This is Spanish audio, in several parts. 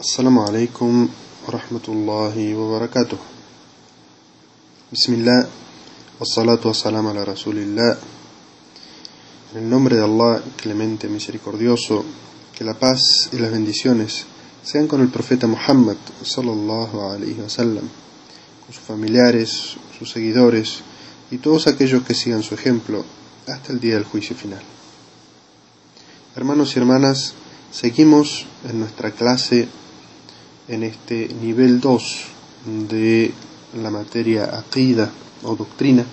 السلام عليكم ورحمة الله وبركاته بسم الله والصلاة والسلام على رسول الله En el nombre de Allah, clemente, misericordioso, que la paz y las bendiciones sean con el profeta Muhammad sallallahu alaihi wasallam, con sus familiares, sus seguidores y todos aquellos que sigan su ejemplo hasta el día del juicio final. Hermanos y hermanas, seguimos en nuestra clase en este nivel 2 de la materia aqida o doctrina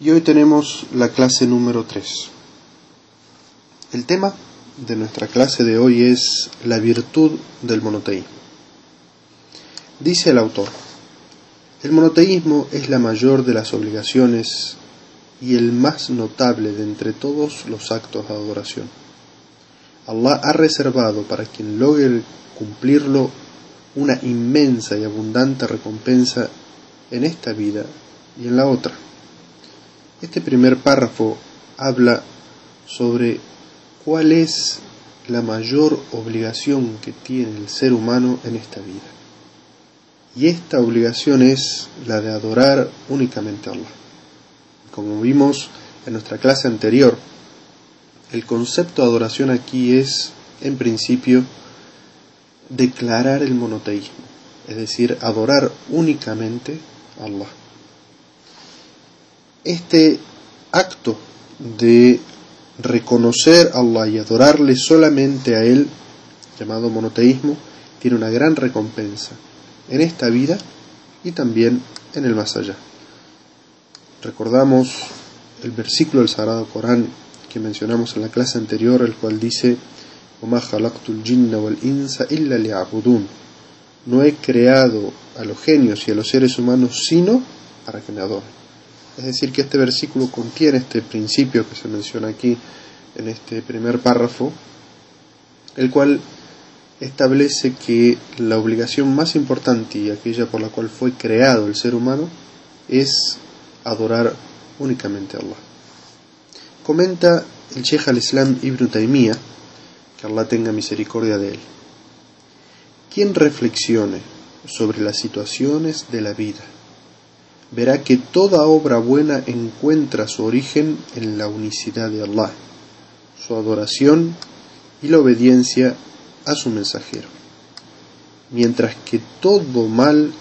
y hoy tenemos la clase número 3. El tema de nuestra clase de hoy es la virtud del monoteísmo. Dice el autor, el monoteísmo es la mayor de las obligaciones y el más notable de entre todos los actos de adoración. Allah ha reservado para quien logre cumplirlo una inmensa y abundante recompensa en esta vida y en la otra. Este primer párrafo habla sobre cuál es la mayor obligación que tiene el ser humano en esta vida. Y esta obligación es la de adorar únicamente a Allah. Como vimos en nuestra clase anterior, el concepto de adoración aquí es, en principio, declarar el monoteísmo, es decir, adorar únicamente a Allah. Este acto de reconocer a Allah y adorarle solamente a Él, llamado monoteísmo, tiene una gran recompensa en esta vida y también en el más allá. Recordamos el versículo del Sagrado Corán que mencionamos en la clase anterior, el cual dice, no he creado a los genios y a los seres humanos sino para que me adoren. Es decir, que este versículo contiene este principio que se menciona aquí en este primer párrafo, el cual establece que la obligación más importante y aquella por la cual fue creado el ser humano es adorar únicamente a Allah. Comenta el Sheikh al-Islam Ibn Taymiyyah, que Allah tenga misericordia de él. Quien reflexione sobre las situaciones de la vida verá que toda obra buena encuentra su origen en la unicidad de Allah, su adoración y la obediencia a su mensajero. Mientras que todo mal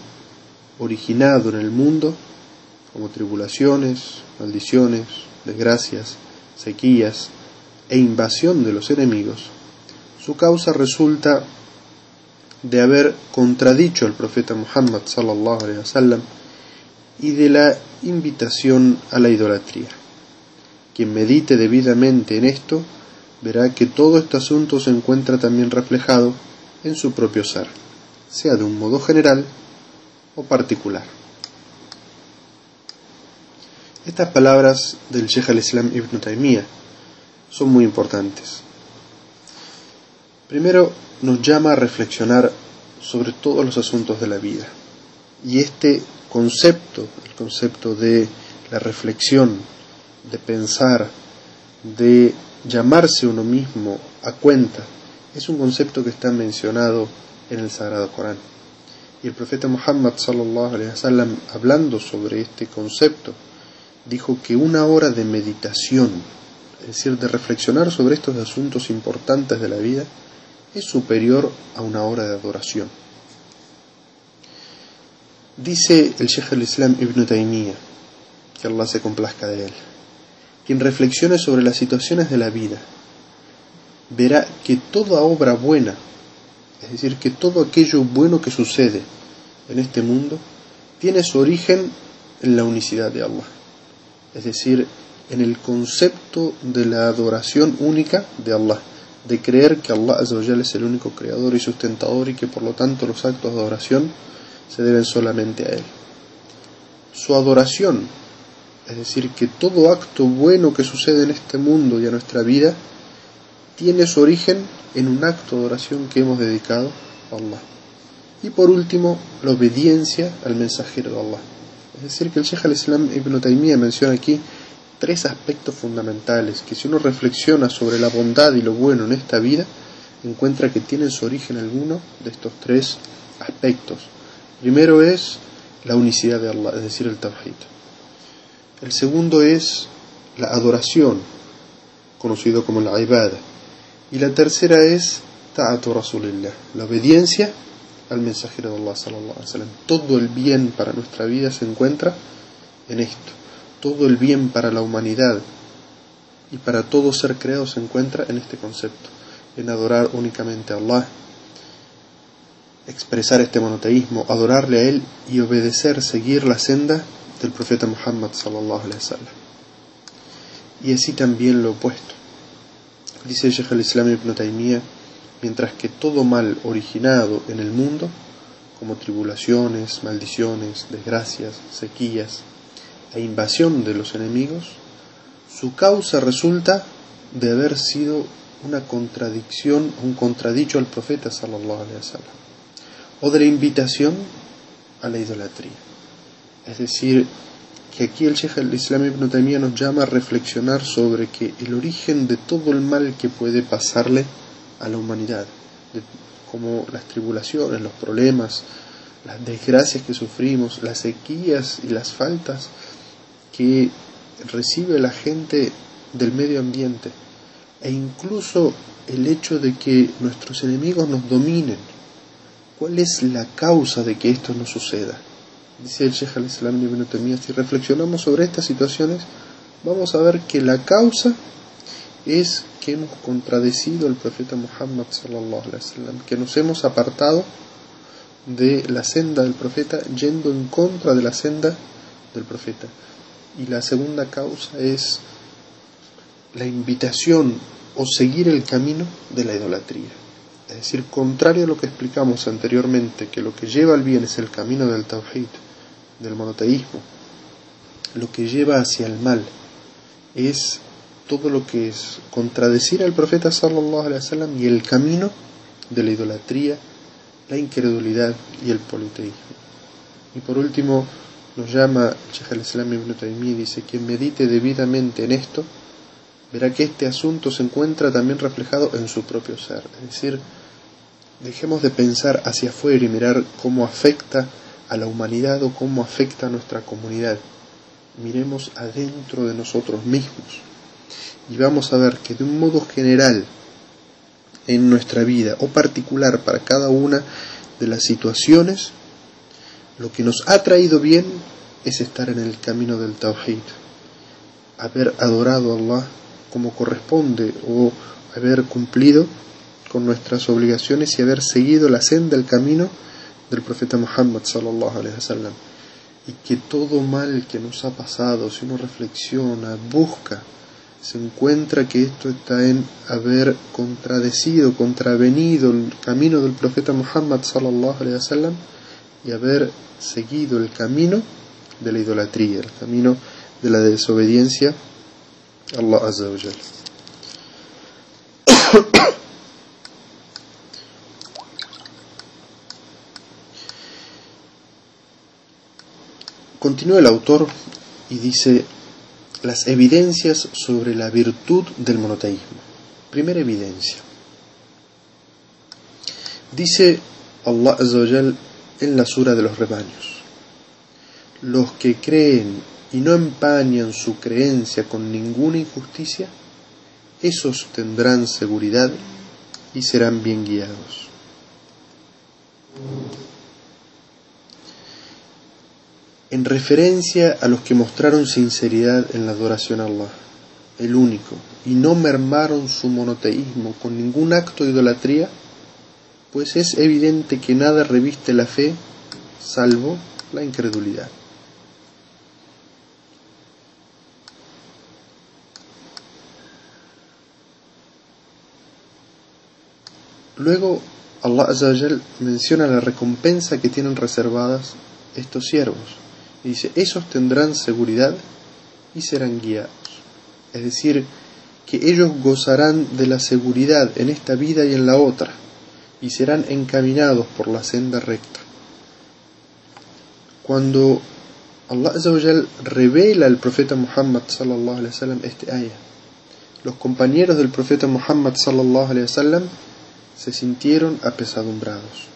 originado en el mundo, como tribulaciones, maldiciones, desgracias, sequías e invasión de los enemigos, su causa resulta de haber contradicho al profeta Muhammad sallallahu alaihi wasallam y de la invitación a la idolatría. Quien medite debidamente en esto verá que todo este asunto se encuentra también reflejado en su propio ser, sea de un modo general o particular. Estas palabras del Sheikh al-Islam Ibn Taymiyyah son muy importantes. Primero, nos llama a reflexionar sobre todos los asuntos de la vida. Y este concepto, el concepto de la reflexión, de pensar, de llamarse uno mismo a cuenta, es un concepto que está mencionado en el Sagrado Corán. Y el profeta Muhammad sallallahu alaihi wasallam hablando sobre este concepto dijo que una hora de meditación, es decir, de reflexionar sobre estos asuntos importantes de la vida, es superior a una hora de adoración. Dice el Sheikh al-Islam Ibn Taymiyyah, que Allah se complazca de él, quien reflexione sobre las situaciones de la vida, verá que toda obra buena, es decir, que todo aquello bueno que sucede en este mundo, tiene su origen en la unicidad de Allah, es decir, en el concepto de la adoración única de Allah, de creer que Allah es el único creador y sustentador y que por lo tanto los actos de adoración se deben solamente a Él. Su adoración, es decir, que todo acto bueno que sucede en este mundo y a nuestra vida, tiene su origen en un acto de adoración que hemos dedicado a Allah. Y por último, la obediencia al mensajero de Allah. Es decir, que el Sheikh al-Islam Ibn Taymiyyah menciona aquí tres aspectos fundamentales que si uno reflexiona sobre la bondad y lo bueno en esta vida, encuentra que tienen su origen alguno de estos tres aspectos. Primero es la unicidad de Allah, es decir, el Tawhid. El segundo es la adoración, conocido como la ibada. Y la tercera es ta'atu rasulillah, la obediencia al mensajero de Allah Todo el bien para nuestra vida se encuentra en esto. Todo el bien para la humanidad y para todo ser creado se encuentra en este concepto, en adorar únicamente a Allah, expresar este monoteísmo, adorarle a Él y obedecer, seguir la senda del profeta Muhammad sallallahu. Y así también lo opuesto. Dice Sheikh al-Islam ibn Taymiyyah, mientras que todo mal originado en el mundo, como tribulaciones, maldiciones, desgracias, sequías e invasión de los enemigos, su causa resulta de haber sido una contradicción, un contradicho al profeta sallallahu alaihi wasallam, o de la invitación a la idolatría. Es decir, que aquí el Sheikh al-Islam ibn Taymiyyah nos llama a reflexionar sobre que el origen de todo el mal que puede pasarle a la humanidad, como las tribulaciones, los problemas, las desgracias que sufrimos, las sequías y las faltas que recibe la gente del medio ambiente e incluso el hecho de que nuestros enemigos nos dominen. ¿Cuál es la causa de que esto no suceda? Dice el Sheikh al-Islam ibn si reflexionamos sobre estas situaciones, vamos a ver que la causa es que hemos contradecido al profeta Muhammad sallallahu alaihi wasallam, que nos hemos apartado de la senda del profeta yendo en contra de la senda del profeta. Y la segunda causa es la invitación o seguir el camino de la idolatría. Es decir, contrario a lo que explicamos anteriormente, que lo que lleva al bien es el camino del tawhid, del monoteísmo, lo que lleva hacia el mal es todo lo que es contradecir al profeta sallallahu alaihi wasallam y el camino de la idolatría, la incredulidad y el politeísmo. Y por último, nos llama Sheikh al-Islam ibn Taymiyyah dice quien medite debidamente en esto verá que este asunto se encuentra también reflejado en su propio ser es decir dejemos de pensar hacia afuera y mirar cómo afecta a la humanidad o cómo afecta a nuestra comunidad. Miremos adentro de nosotros mismos y vamos a ver que de un modo general en nuestra vida o particular para cada una de las situaciones lo que nos ha traído bien es estar en el camino del Tawhid, haber adorado a Allah como corresponde o haber cumplido con nuestras obligaciones y haber seguido la senda, el camino del profeta Muhammad sallallahu alaihi wasallam. Y que todo mal que nos ha pasado, si uno reflexiona, busca, se encuentra que esto está en haber contradecido, contravenido el camino del profeta Muhammad sallallahu alaihi wasallam y haber seguido el camino de la idolatría, el camino de la desobediencia a Allah Azza Continúa el autor y dice las evidencias sobre la virtud del monoteísmo. Primera evidencia. Dice Allah Azza en la sura de los rebaños. Los que creen y no empañan su creencia con ninguna injusticia, esos tendrán seguridad y serán bien guiados. En referencia a los que mostraron sinceridad en la adoración a Allah, el único, y no mermaron su monoteísmo con ningún acto de idolatría, pues es evidente que nada reviste la fe salvo la incredulidad. Luego Allah Azza menciona la recompensa que tienen reservadas estos siervos y dice, esos tendrán seguridad y serán guiados. Es decir, que ellos gozarán de la seguridad en esta vida y en la otra y serán encaminados por la senda recta. Cuando Allah revela al profeta Muhammad sallallahu alaihi wasallam este ayah, los compañeros del profeta Muhammad sallallahu alaihi wasallam se sintieron apesadumbrados.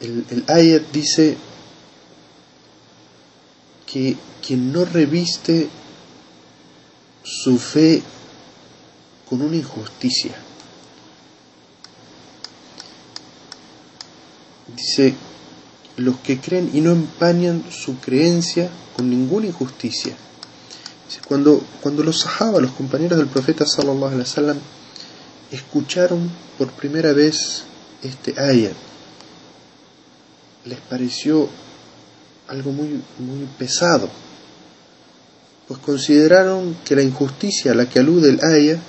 El, ayat dice que quien no reviste su fe con una injusticia, dice, los que creen y no empañan su creencia con ninguna injusticia. Cuando, cuando los sahaba, los compañeros del profeta sallallahu alaihi wasallam, escucharon por primera vez este ayat, les pareció algo muy, muy pesado, pues consideraron que la injusticia a la que alude el ayat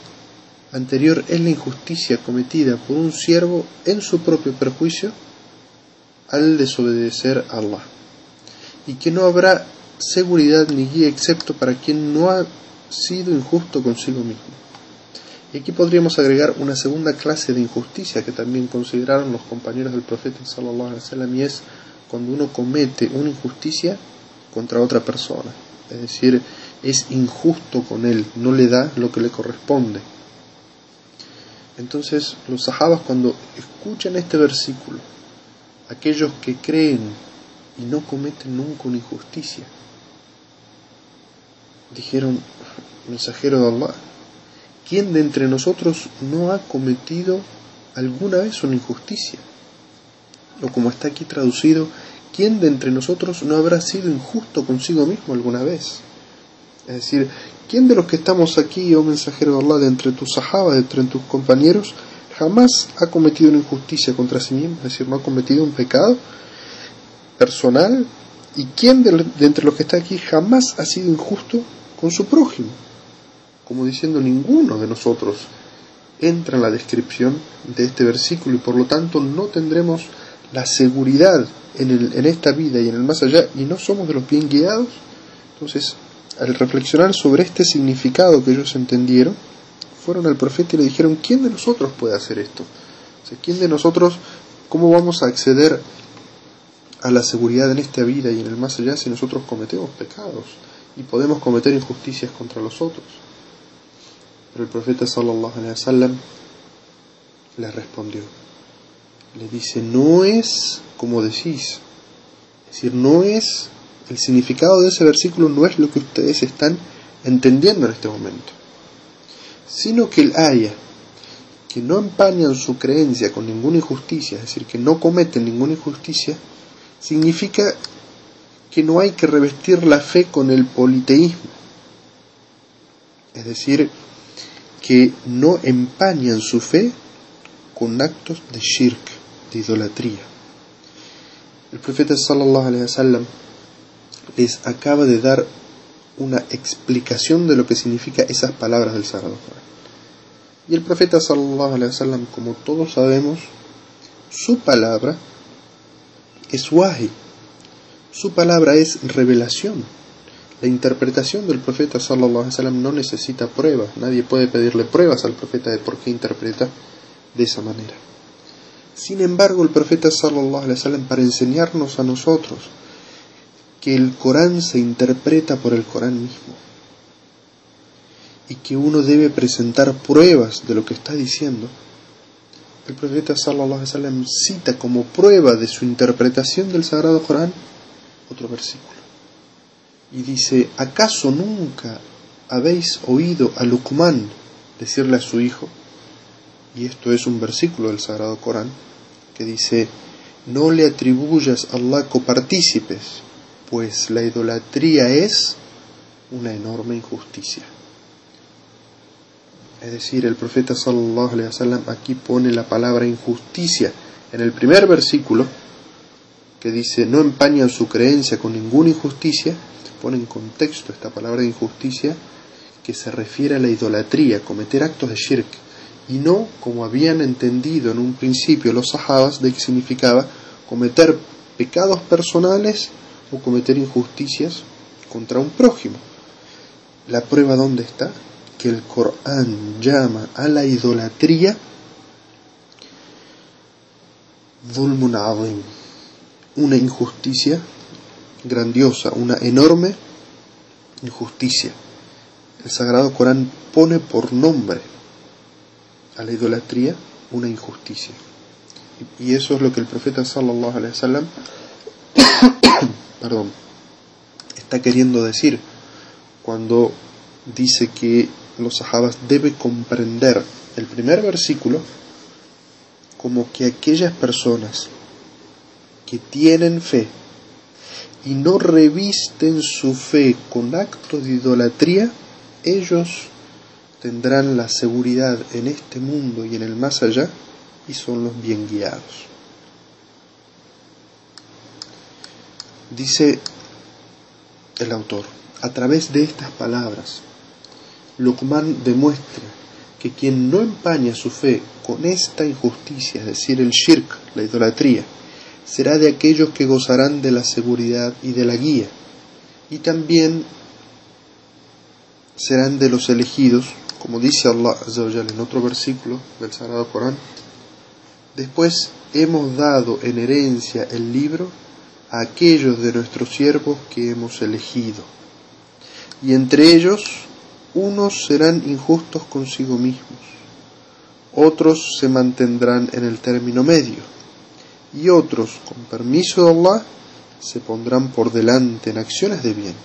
anterior es la injusticia cometida por un siervo en su propio perjuicio al desobedecer a Allah, y que no habrá seguridad ni guía excepto para quien no ha sido injusto consigo mismo. Y aquí podríamos agregar una segunda clase de injusticia que también consideraron los compañeros del profeta sallallahu alaihi wasallam y es cuando uno comete una injusticia contra otra persona, es decir, es injusto con él, no le da lo que le corresponde. Entonces, los sahabas cuando escuchan este versículo, aquellos que creen y no cometen nunca una injusticia, dijeron, mensajero de Allah, ¿quién de entre nosotros no ha cometido alguna vez una injusticia? O como está aquí traducido, ¿quién de entre nosotros no habrá sido injusto consigo mismo alguna vez? Es decir, ¿quién de los que estamos aquí, oh mensajero de Allah, de entre tus sahabas, de entre tus compañeros, jamás ha cometido una injusticia contra sí mismo? Es decir, no ha cometido un pecado personal. ¿Y quién de, de entre los que está aquí jamás ha sido injusto con su prójimo? Como diciendo, ninguno de nosotros entra en la descripción de este versículo y por lo tanto no tendremos la seguridad en, el, en esta vida y en el más allá y no somos de los bien guiados. Entonces, al reflexionar sobre este significado que ellos entendieron, fueron al profeta y le dijeron, ¿quién de nosotros puede hacer esto? O ¿quién de nosotros, cómo vamos a acceder a la seguridad en esta vida y en el más allá si nosotros cometemos pecados y podemos cometer injusticias contra los otros? Pero el profeta sallallahu alaihi wasallam le respondió, le dice, no es como decís, es decir, no es el significado de ese versículo no es lo que ustedes están entendiendo en este momento, sino que el haya que no empañan su creencia con ninguna injusticia, es decir, que no cometen ninguna injusticia, significa que no hay que revestir la fe con el politeísmo, es decir, que no empañan su fe con actos de shirk, de idolatría. El profeta sallallahu alaihi wasallam les acaba de dar una explicación de lo que significa esas palabras del Sagrado Corán. Y el profeta sallallahu alaihi wasallam, como todos sabemos, su palabra es wahi. Su palabra es revelación. La interpretación del profeta sallallahu alaihi wasallam no necesita pruebas. Nadie puede pedirle pruebas al profeta de por qué interpreta de esa manera. Sin embargo, el profeta sallallahu alaihi wasallam para enseñarnos a nosotros que el Corán se interpreta por el Corán mismo y que uno debe presentar pruebas de lo que está diciendo, el profeta sallallahu alaihi wasallam cita como prueba de su interpretación del Sagrado Corán otro versículo. Y dice, ¿acaso nunca habéis oído a Luqman decirle a su hijo? Y esto es un versículo del Sagrado Corán que dice, no le atribuyas a Allah copartícipes pues la idolatría es una enorme injusticia. Es decir, el profeta sallallahu alaihi wasallam aquí pone la palabra injusticia en el primer versículo que dice no empañan su creencia con ninguna injusticia, pone en contexto esta palabra de injusticia que se refiere a la idolatría, cometer actos de shirk, y no como habían entendido en un principio los sahabas de que significaba cometer pecados personales o cometer injusticias contra un prójimo. La prueba dónde está? Que el Corán llama a la idolatría una injusticia grandiosa, una enorme injusticia. El Sagrado Corán pone por nombre a la idolatría una injusticia. Y eso es lo que el profeta sallallahu alaihi wasallam perdón, está queriendo decir cuando dice que los sahabas deben comprender el primer versículo como que aquellas personas que tienen fe y no revisten su fe con actos de idolatría, ellos tendrán la seguridad en este mundo y en el más allá y son los bien guiados. Dice el autor, a través de estas palabras, Luqman demuestra que quien no empaña su fe con esta injusticia, es decir, el shirk, la idolatría, será de aquellos que gozarán de la seguridad y de la guía, y también serán de los elegidos, como dice Allah en otro versículo del Sagrado Corán, después hemos dado en herencia el libro a aquellos de nuestros siervos que hemos elegido, y entre ellos unos serán injustos consigo mismos, otros se mantendrán en el término medio, y otros, con permiso de Allah, se pondrán por delante en acciones de bien.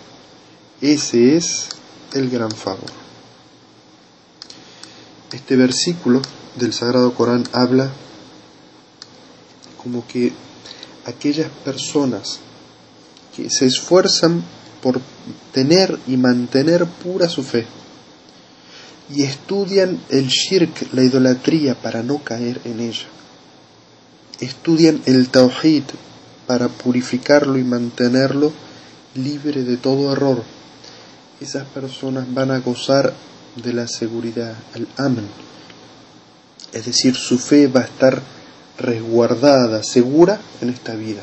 Ese es el gran favor. Este versículo del Sagrado Corán habla como que aquellas personas que se esfuerzan por tener y mantener pura su fe y estudian el shirk, la idolatría, para no caer en ella estudian el Tawhid para purificarlo y mantenerlo libre de todo error. Esas personas van a gozar de la seguridad, el Amen. Es decir, su fe va a estar resguardada, segura en esta vida.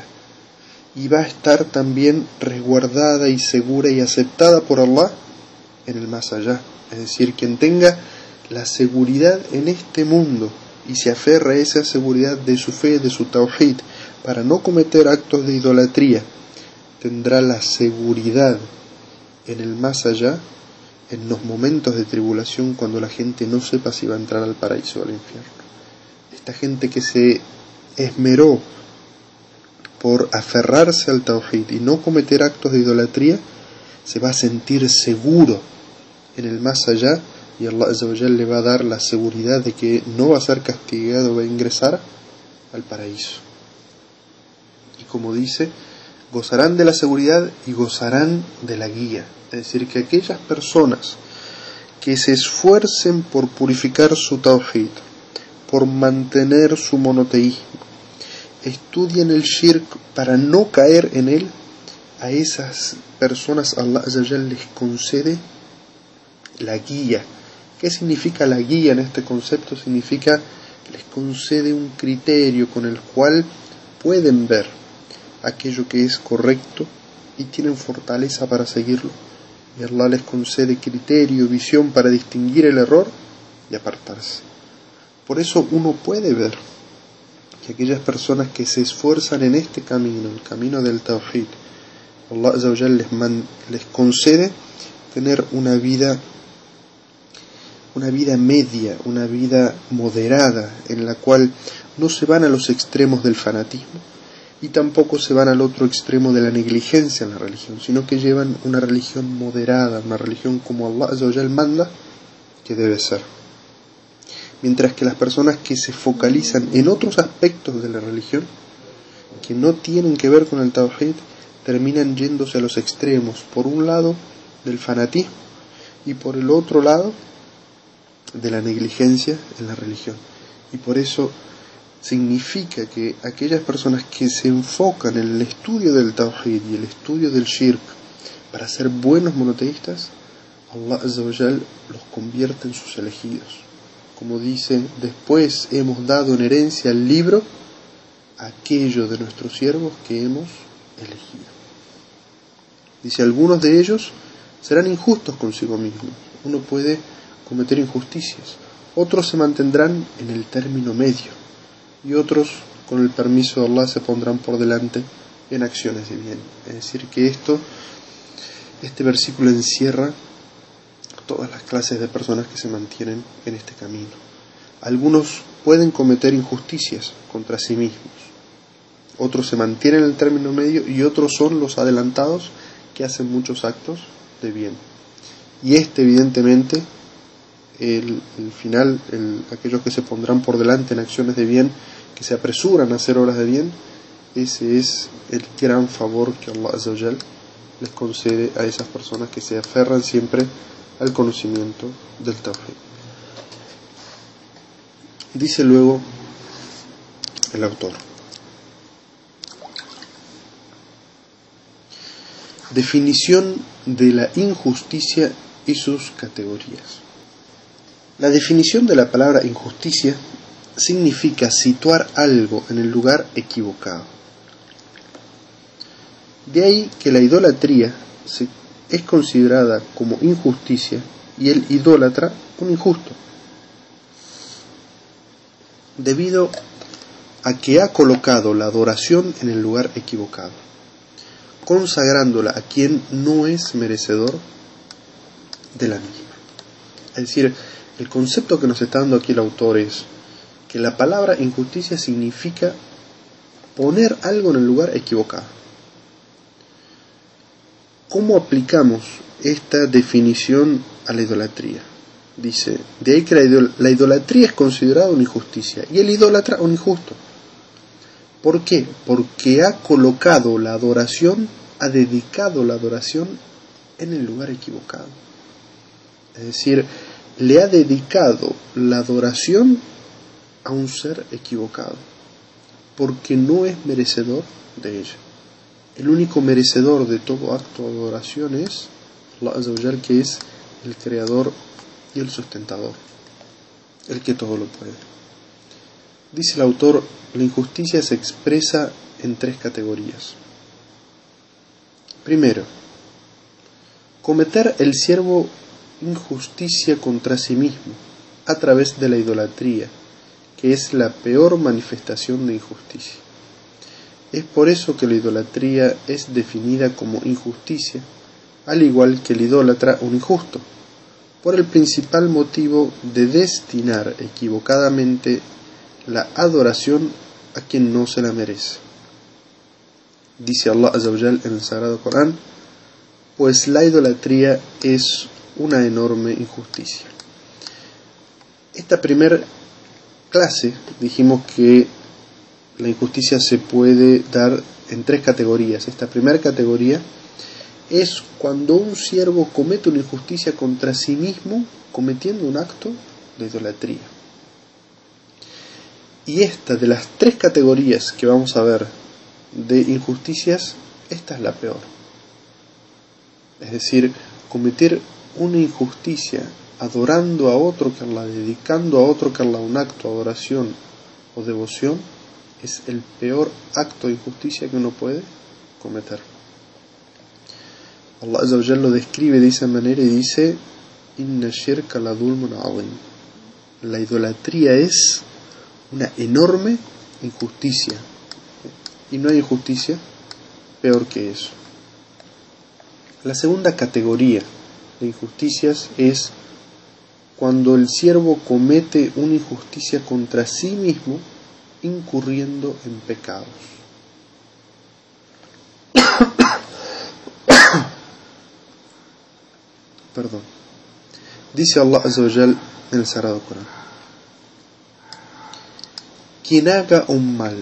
Y va a estar también resguardada y segura y aceptada por Allah en el más allá. Es decir, quien tenga la seguridad en este mundo y se aferra a esa seguridad de su fe, de su tawhid, para no cometer actos de idolatría, tendrá la seguridad en el más allá, en los momentos de tribulación, cuando la gente no sepa si va a entrar al paraíso o al infierno. Esta gente que se esmeró por aferrarse al tawhid y no cometer actos de idolatría, se va a sentir seguro en el más allá y Allah le va a dar la seguridad de que no va a ser castigado, va a ingresar al paraíso. Y como dice, gozarán de la seguridad y gozarán de la guía. Es decir, que aquellas personas que se esfuercen por purificar su tawhid, por mantener su monoteísmo, estudien el shirk para no caer en él, a esas personas Allah les concede la guía ¿Qué significa la guía en este concepto? Significa que les concede un criterio con el cual pueden ver aquello que es correcto y tienen fortaleza para seguirlo. Y Allah les concede criterio, visión para distinguir el error y apartarse. Por eso uno puede ver que aquellas personas que se esfuerzan en este camino, el camino del Tawhid, Allah les, les concede tener una vida una vida media, una vida moderada, en la cual no se van a los extremos del fanatismo y tampoco se van al otro extremo de la negligencia en la religión, sino que llevan una religión moderada, una religión como Allah manda que debe ser. Mientras que las personas que se focalizan en otros aspectos de la religión, que no tienen que ver con el Tawhid, terminan yéndose a los extremos, por un lado del fanatismo y por el otro lado de la negligencia en la religión. Y por eso significa que aquellas personas que se enfocan en el estudio del Tawhid y el estudio del Shirk para ser buenos monoteístas, Allah los convierte en sus elegidos. Como dice, después hemos dado en herencia el libro a aquellos de nuestros siervos que hemos elegido. Dice, algunos de ellos serán injustos consigo mismos. Uno puede cometer injusticias. Otros se mantendrán en el término medio y otros, con el permiso de Allah, se pondrán por delante en acciones de bien. Es decir, que esto, este versículo encierra todas las clases de personas que se mantienen en este camino. algunos pueden cometer injusticias contra sí mismos, otros se mantienen en el término medio y otros son los adelantados que hacen muchos actos de bien. Y este evidentemente, el, final, aquellos que se pondrán por delante en acciones de bien, que se apresuran a hacer obras de bien, ese es el gran favor que Allah les concede a esas personas que se aferran siempre al conocimiento del Tawhid. Dice luego el autor. Definición de la injusticia y sus categorías. La definición de la palabra injusticia significa situar algo en el lugar equivocado. De ahí que la idolatría es considerada como injusticia y el idólatra un injusto, debido a que ha colocado la adoración en el lugar equivocado, consagrándola a quien no es merecedor de la misma. Es decir, el concepto que nos está dando aquí el autor es que la palabra injusticia significa poner algo en el lugar equivocado. ¿Cómo aplicamos esta definición a la idolatría? Dice, de ahí que la, idolatría es considerada una injusticia y el idólatra un injusto. ¿Por qué? Porque ha colocado la adoración, ha dedicado la adoración en el lugar equivocado. Es decir, le ha dedicado la adoración a un ser equivocado, porque no es merecedor de ella. El único merecedor de todo acto de adoración es Allah que es el creador y el sustentador, el que todo lo puede. Dice el autor, la injusticia se expresa en tres categorías. Primero, cometer el siervo injusticia contra sí mismo a través de la idolatría, que es la peor manifestación de injusticia. Es por eso que la idolatría es definida como injusticia, al igual que el idólatra un injusto, por el principal motivo de destinar equivocadamente la adoración a quien no se la merece. Dice Allah en el Sagrado Corán, pues la idolatría es una enorme injusticia. Esta primera clase dijimos que la injusticia se puede dar en tres categorías. Esta primera categoría es cuando un siervo comete una injusticia contra sí mismo cometiendo un acto de idolatría. Y esta de las tres categorías que vamos a ver de injusticias, esta es la peor. Es decir, cometer una injusticia adorando a otro que Allah, dedicando a otro que Allah un acto adoración o devoción, es el peor acto de injusticia que uno puede cometer. Allah lo describe de esa manera y dice, la La idolatría es una enorme injusticia. Y no hay injusticia peor que eso. La segunda categoría de injusticias es cuando el siervo comete una injusticia contra sí mismo incurriendo en pecados. Perdón. Dice Allah en el Sagrado Corán. Quien haga un mal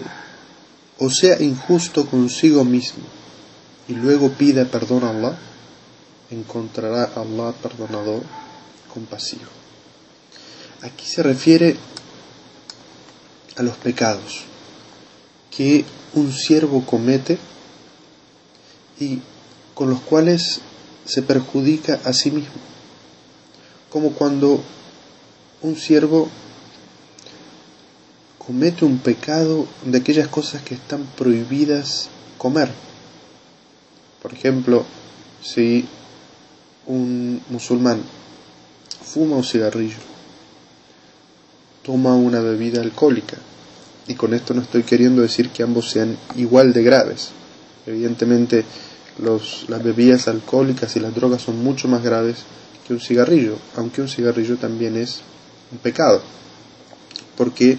o sea injusto consigo mismo y luego pida perdón a Allah, encontrará a Allah perdonador, compasivo. Aquí se refiere a los pecados que un siervo comete y con los cuales se perjudica a sí mismo, como cuando un siervo comete un pecado de aquellas cosas que están prohibidas comer. Por ejemplo, si un musulmán fuma un cigarrillo toma una bebida alcohólica. Y con esto no estoy queriendo decir que ambos sean igual de graves. Evidentemente los, las bebidas alcohólicas y las drogas son mucho más graves que un cigarrillo, aunque un cigarrillo también es un pecado. porque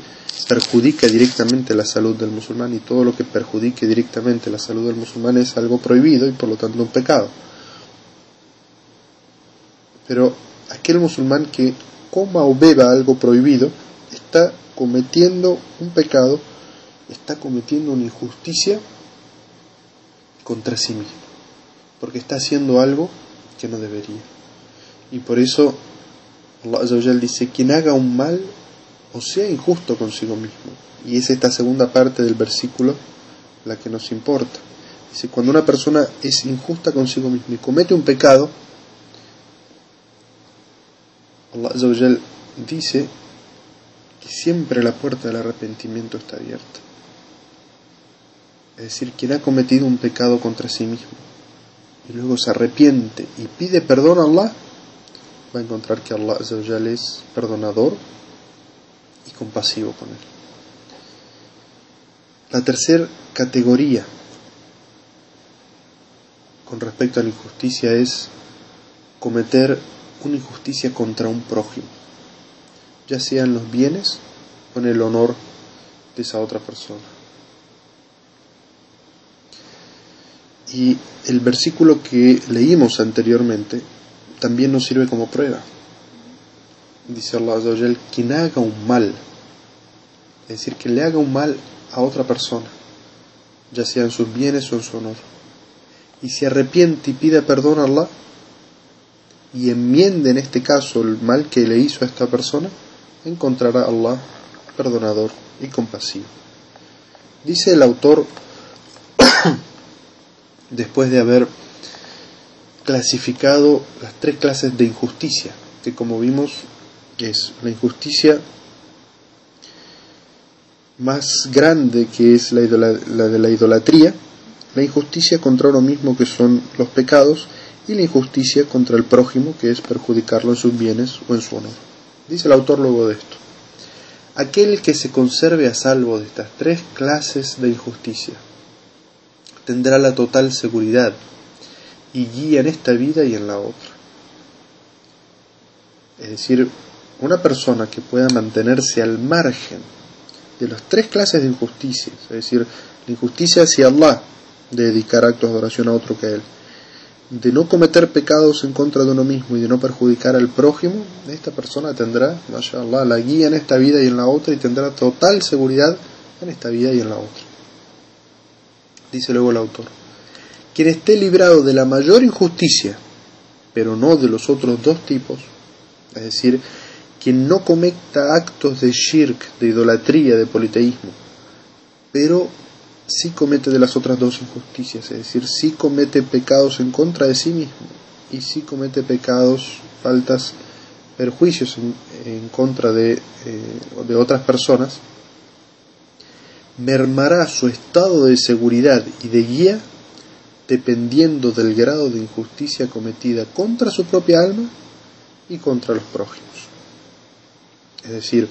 perjudica directamente la salud del musulmán y todo lo que perjudique directamente la salud del musulmán es algo prohibido y por lo tanto un pecado. Pero aquel musulmán que coma o beba algo prohibido está cometiendo un pecado, está cometiendo una injusticia contra sí mismo, porque está haciendo algo que no debería. Y por eso Allah dice, quien haga un mal o sea injusto consigo mismo. Y es esta segunda parte del versículo la que nos importa. Dice, cuando una persona es injusta consigo mismo y comete un pecado, Allah dice que siempre la puerta del arrepentimiento está abierta. Es decir, quien ha cometido un pecado contra sí mismo y luego se arrepiente y pide perdón a Allah, va a encontrar que Allah es perdonador y compasivo con él. La tercera categoría con respecto a la injusticia es cometer una injusticia contra un prójimo, ya sea en los bienes o en el honor de esa otra persona. Y el versículo que leímos anteriormente también nos sirve como prueba. Dice Allah quien haga un mal, es decir, que le haga un mal a otra persona, ya sea en sus bienes o en su honor, y se arrepiente y pide perdón a Allah, y enmiende en este caso el mal que le hizo a esta persona, encontrará a Allah perdonador y compasivo. Dice el autor, después de haber clasificado las tres clases de injusticia, que como vimos es la injusticia más grande que es la, la de la idolatría, la injusticia contra uno mismo que son los pecados y la injusticia contra el prójimo, que es perjudicarlo en sus bienes o en su honor. Dice el autor luego de esto. Aquel que se conserve a salvo de estas tres clases de injusticia tendrá la total seguridad y guía en esta vida y en la otra. Es decir, una persona que pueda mantenerse al margen de las tres clases de injusticias, es decir, la injusticia hacia Allah, de dedicar actos de oración a otro que Él, de no cometer pecados en contra de uno mismo y de no perjudicar al prójimo, esta persona tendrá, mashallah, la guía en esta vida y en la otra y tendrá total seguridad en esta vida y en la otra. Dice luego el autor, quien esté librado de la mayor injusticia, pero no de los otros dos tipos, es decir, quien no cometa actos de shirk, de idolatría, de politeísmo, pero sí comete de las otras dos injusticias, es decir, sí comete pecados en contra de sí mismo y sí comete pecados, faltas, perjuicios en, contra de, eh, de otras personas, mermará su estado de seguridad y de guía dependiendo del grado de injusticia cometida contra su propia alma y contra los prójimos. Es decir,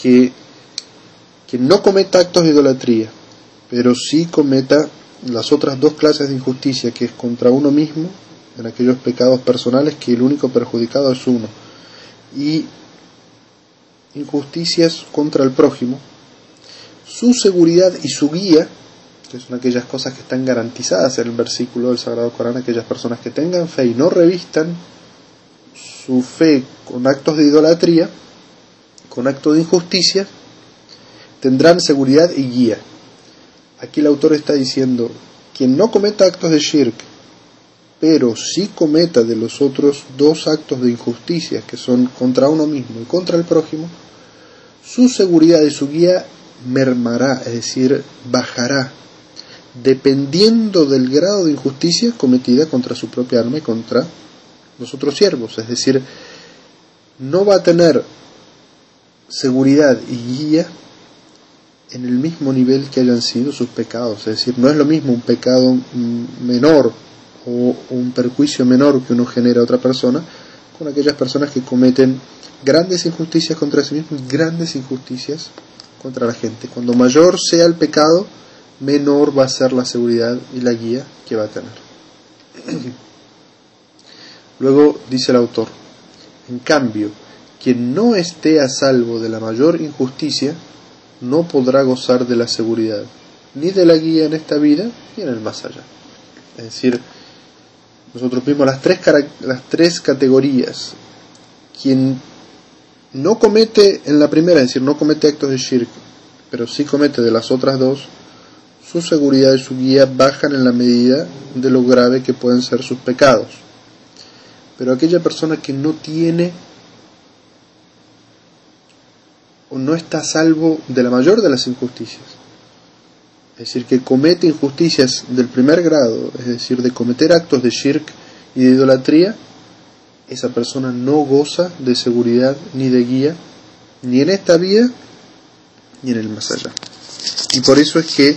que, que no cometa actos de idolatría, pero sí cometa las otras dos clases de injusticia, que es contra uno mismo, en aquellos pecados personales que el único perjudicado es uno, y injusticias contra el prójimo, su seguridad y su guía, que son aquellas cosas que están garantizadas en el versículo del Sagrado Corán, aquellas personas que tengan fe y no revistan su fe con actos de idolatría, con actos de injusticia, tendrán seguridad y guía. Aquí el autor está diciendo, quien no cometa actos de shirk, pero sí cometa de los otros dos actos de injusticia, que son contra uno mismo y contra el prójimo, su seguridad y su guía mermará, es decir, bajará, dependiendo del grado de injusticia cometida contra su propia alma y contra los otros siervos. Es decir, no va a tener seguridad y guía en el mismo nivel que hayan sido sus pecados. Es decir, no es lo mismo un pecado menor o un perjuicio menor que uno genera a otra persona con aquellas personas que cometen grandes injusticias contra sí mismos y grandes injusticias contra la gente. Cuando mayor sea el pecado, menor va a ser la seguridad y la guía que va a tener. Luego dice el autor, en cambio, quien no esté a salvo de la mayor injusticia no podrá gozar de la seguridad, ni de la guía en esta vida, ni en el más allá. Es decir, nosotros vimos las tres, las tres categorías. Quien no comete en la primera, es decir, no comete actos de shirk, pero sí comete de las otras dos, su seguridad y su guía bajan en la medida de lo grave que pueden ser sus pecados. Pero aquella persona que no tiene o no está a salvo de la mayor de las injusticias, es decir, que comete injusticias del primer grado, es decir, de cometer actos de shirk y de idolatría, esa persona no goza de seguridad ni de guía, ni en esta vida, ni en el más allá. Y por eso es que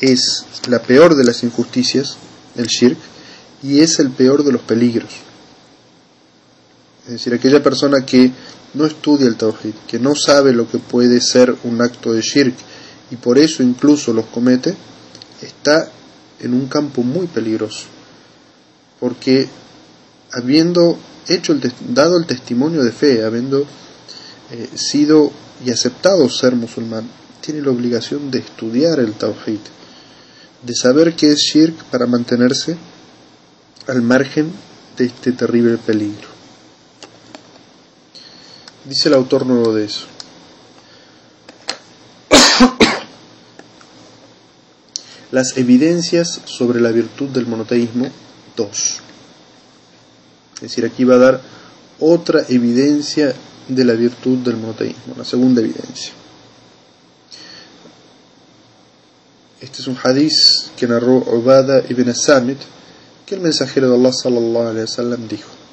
es la peor de las injusticias, el shirk, y es el peor de los peligros. Es decir, aquella persona que no estudia el tawhid, que no sabe lo que puede ser un acto de shirk, y por eso incluso los comete, está en un campo muy peligroso. Porque habiendo hecho el dado el testimonio de fe, habiendo eh, sido y aceptado ser musulmán, tiene la obligación de estudiar el tawhid, de saber qué es shirk para mantenerse al margen de este terrible peligro. Dice el autor nuevo de eso. Las evidencias sobre la virtud del monoteísmo 2. Es decir, aquí va a dar otra evidencia de la virtud del monoteísmo, la segunda evidencia. Este es un hadiz que narró Ubada ibn Samit, que el mensajero de Allah sallallahu dijo: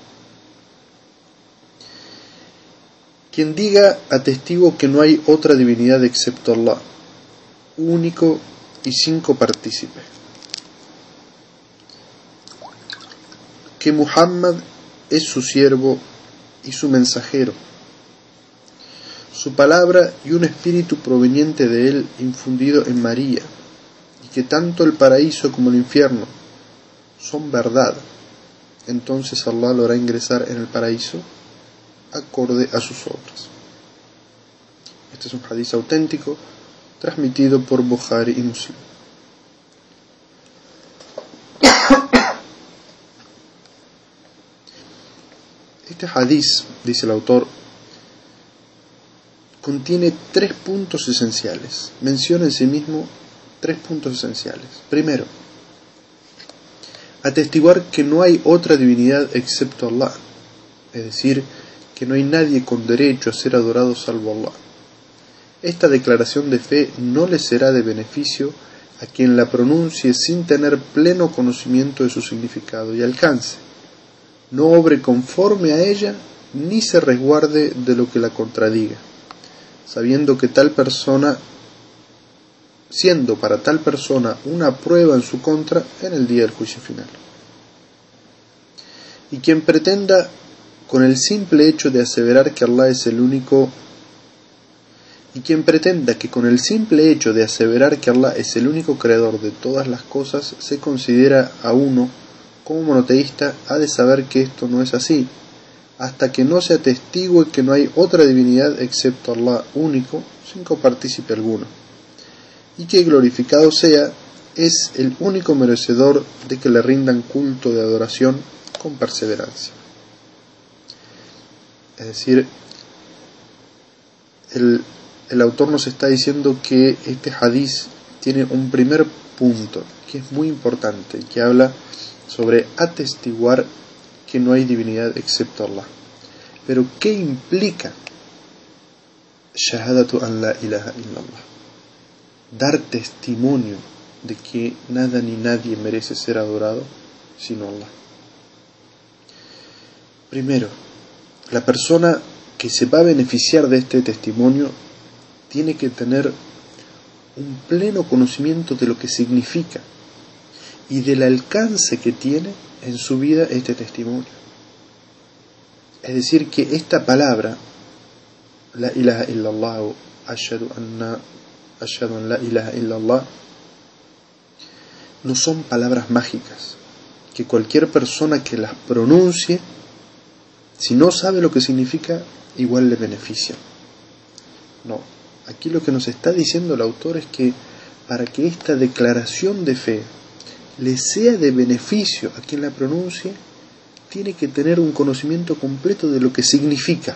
Quien diga atestigo que no hay otra divinidad excepto Allah, único y cinco partícipes. Que Muhammad es su siervo y su mensajero. Su palabra y un espíritu proveniente de él infundido en María, y que tanto el paraíso como el infierno son verdad. Entonces Allah lo hará ingresar en el paraíso acorde a sus obras. Este es un hadiz auténtico transmitido por Bukhari y Muslim. Este hadiz, dice el autor, contiene tres puntos esenciales. Menciona en sí mismo tres puntos esenciales. Primero, atestiguar que no hay otra divinidad excepto Allah, es decir, que no hay nadie con derecho a ser adorado salvo Allah. Esta declaración de fe no le será de beneficio a quien la pronuncie sin tener pleno conocimiento de su significado y alcance, no obre conforme a ella ni se resguarde de lo que la contradiga, sabiendo que tal persona, siendo para tal persona una prueba en su contra en el día del juicio final. Y quien pretenda, con el simple hecho de aseverar que Allah es el único y quien pretenda que con el simple hecho de aseverar que Allah es el único creador de todas las cosas se considera a uno como monoteísta ha de saber que esto no es así, hasta que no se atestigue que no hay otra divinidad excepto Allah único, sin copartícipe alguno, y que glorificado sea es el único merecedor de que le rindan culto de adoración con perseverancia. Es decir, el, el autor nos está diciendo que este hadiz tiene un primer punto que es muy importante, que habla sobre atestiguar que no hay divinidad excepto Allah. Pero ¿qué implica shahadatu an la ilaha illallah? Dar testimonio de que nada ni nadie merece ser adorado sino Allah. Primero, la persona que se va a beneficiar de este testimonio tiene que tener un pleno conocimiento de lo que significa y del alcance que tiene en su vida este testimonio. Es decir, que esta palabra, la ilaha illallah, ashadu anna, ashadu an la ilaha illallah, no son palabras mágicas, que cualquier persona que las pronuncie, si no sabe lo que significa, igual le beneficia. No, aquí lo que nos está diciendo el autor es que para que esta declaración de fe le sea de beneficio a quien la pronuncie, tiene que tener un conocimiento completo de lo que significa.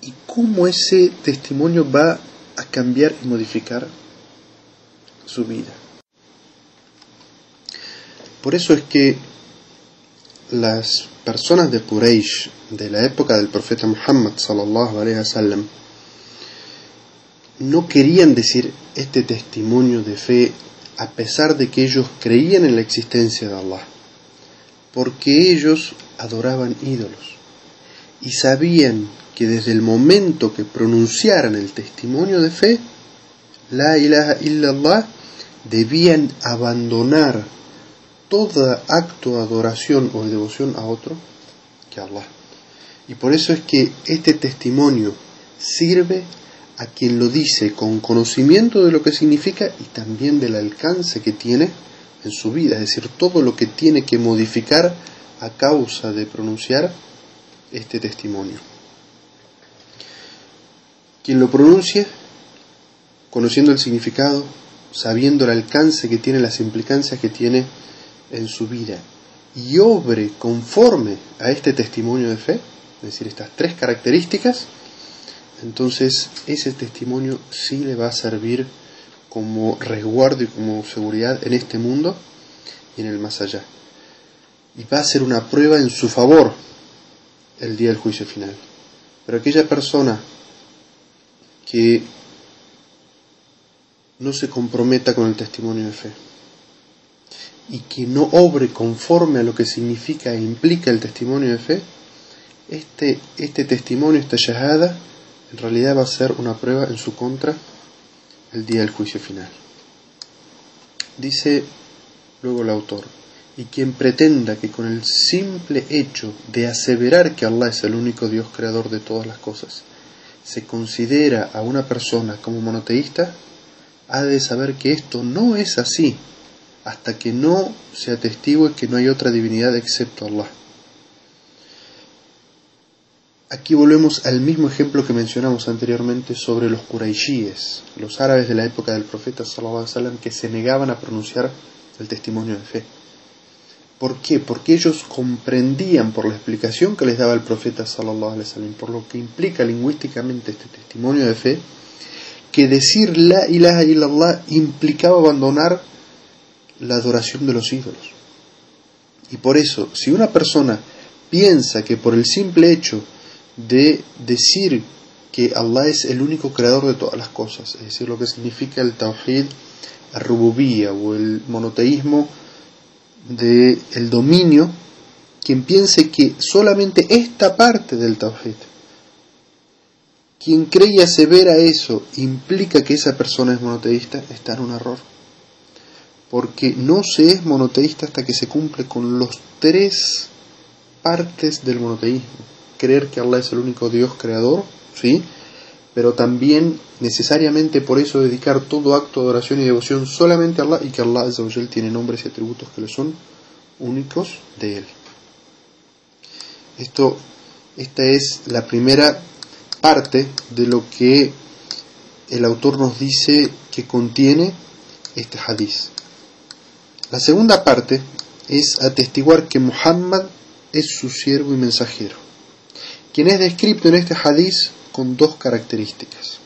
Y cómo ese testimonio va a cambiar y modificar su vida. Por eso es que las personas de Quraysh de la época del profeta Muhammad sallallahu alaihi wasallam no querían decir este testimonio de fe a pesar de que ellos creían en la existencia de Allah, porque ellos adoraban ídolos y sabían que desde el momento que pronunciaran el testimonio de fe, la ilaha illallah, debían abandonar todo acto de adoración o de devoción a otro que Allah. Y por eso es que este testimonio sirve a quien lo dice con conocimiento de lo que significa y también del alcance que tiene en su vida, es decir, todo lo que tiene que modificar a causa de pronunciar este testimonio. Quien lo pronuncie, conociendo el significado, sabiendo el alcance que tiene, las implicancias que tiene en su vida, y obre conforme a este testimonio de fe, es decir, estas tres características, entonces ese testimonio sí le va a servir como resguardo y como seguridad en este mundo y en el más allá. Y va a ser una prueba en su favor el día del juicio final. Pero aquella persona que no se comprometa con el testimonio de fe y que no obre conforme a lo que significa e implica el testimonio de fe, este, este testimonio, esta shahada, en realidad va a ser una prueba en su contra el día del juicio final. Dice luego el autor, y quien pretenda que con el simple hecho de aseverar que Allah es el único Dios creador de todas las cosas, se considera a una persona como monoteísta, ha de saber que esto no es así hasta que no se atestigue que no hay otra divinidad excepto Allah. Aquí volvemos al mismo ejemplo que mencionamos anteriormente sobre los Quraishíes, los árabes de la época del profeta sallallahu alaihi que se negaban a pronunciar el testimonio de fe. ¿Por qué? Porque ellos comprendían por la explicación que les daba el profeta sallallahu alaihi por lo que implica lingüísticamente este testimonio de fe, que decir la ilaha illallah implicaba abandonar la adoración de los ídolos. Y por eso, si una persona piensa que por el simple hecho de decir que Allah es el único creador de todas las cosas, es decir, lo que significa el tawhid rububía o el monoteísmo del el dominio, quien piense que solamente esta parte del tawhid, quien cree y asevera eso implica que esa persona es monoteísta, está en un error. Porque no se es monoteísta hasta que se cumple con los tres partes del monoteísmo creer que Allah es el único Dios creador, ¿sí? Pero también necesariamente por eso dedicar todo acto de oración y devoción solamente a Allah y que Allah tiene nombres y atributos que le son únicos de Él. Esto, esta es la primera parte de lo que el autor nos dice que contiene este hadiz. La segunda parte es atestiguar que Muhammad es su siervo y mensajero quien es descrito en este hadiz con dos características.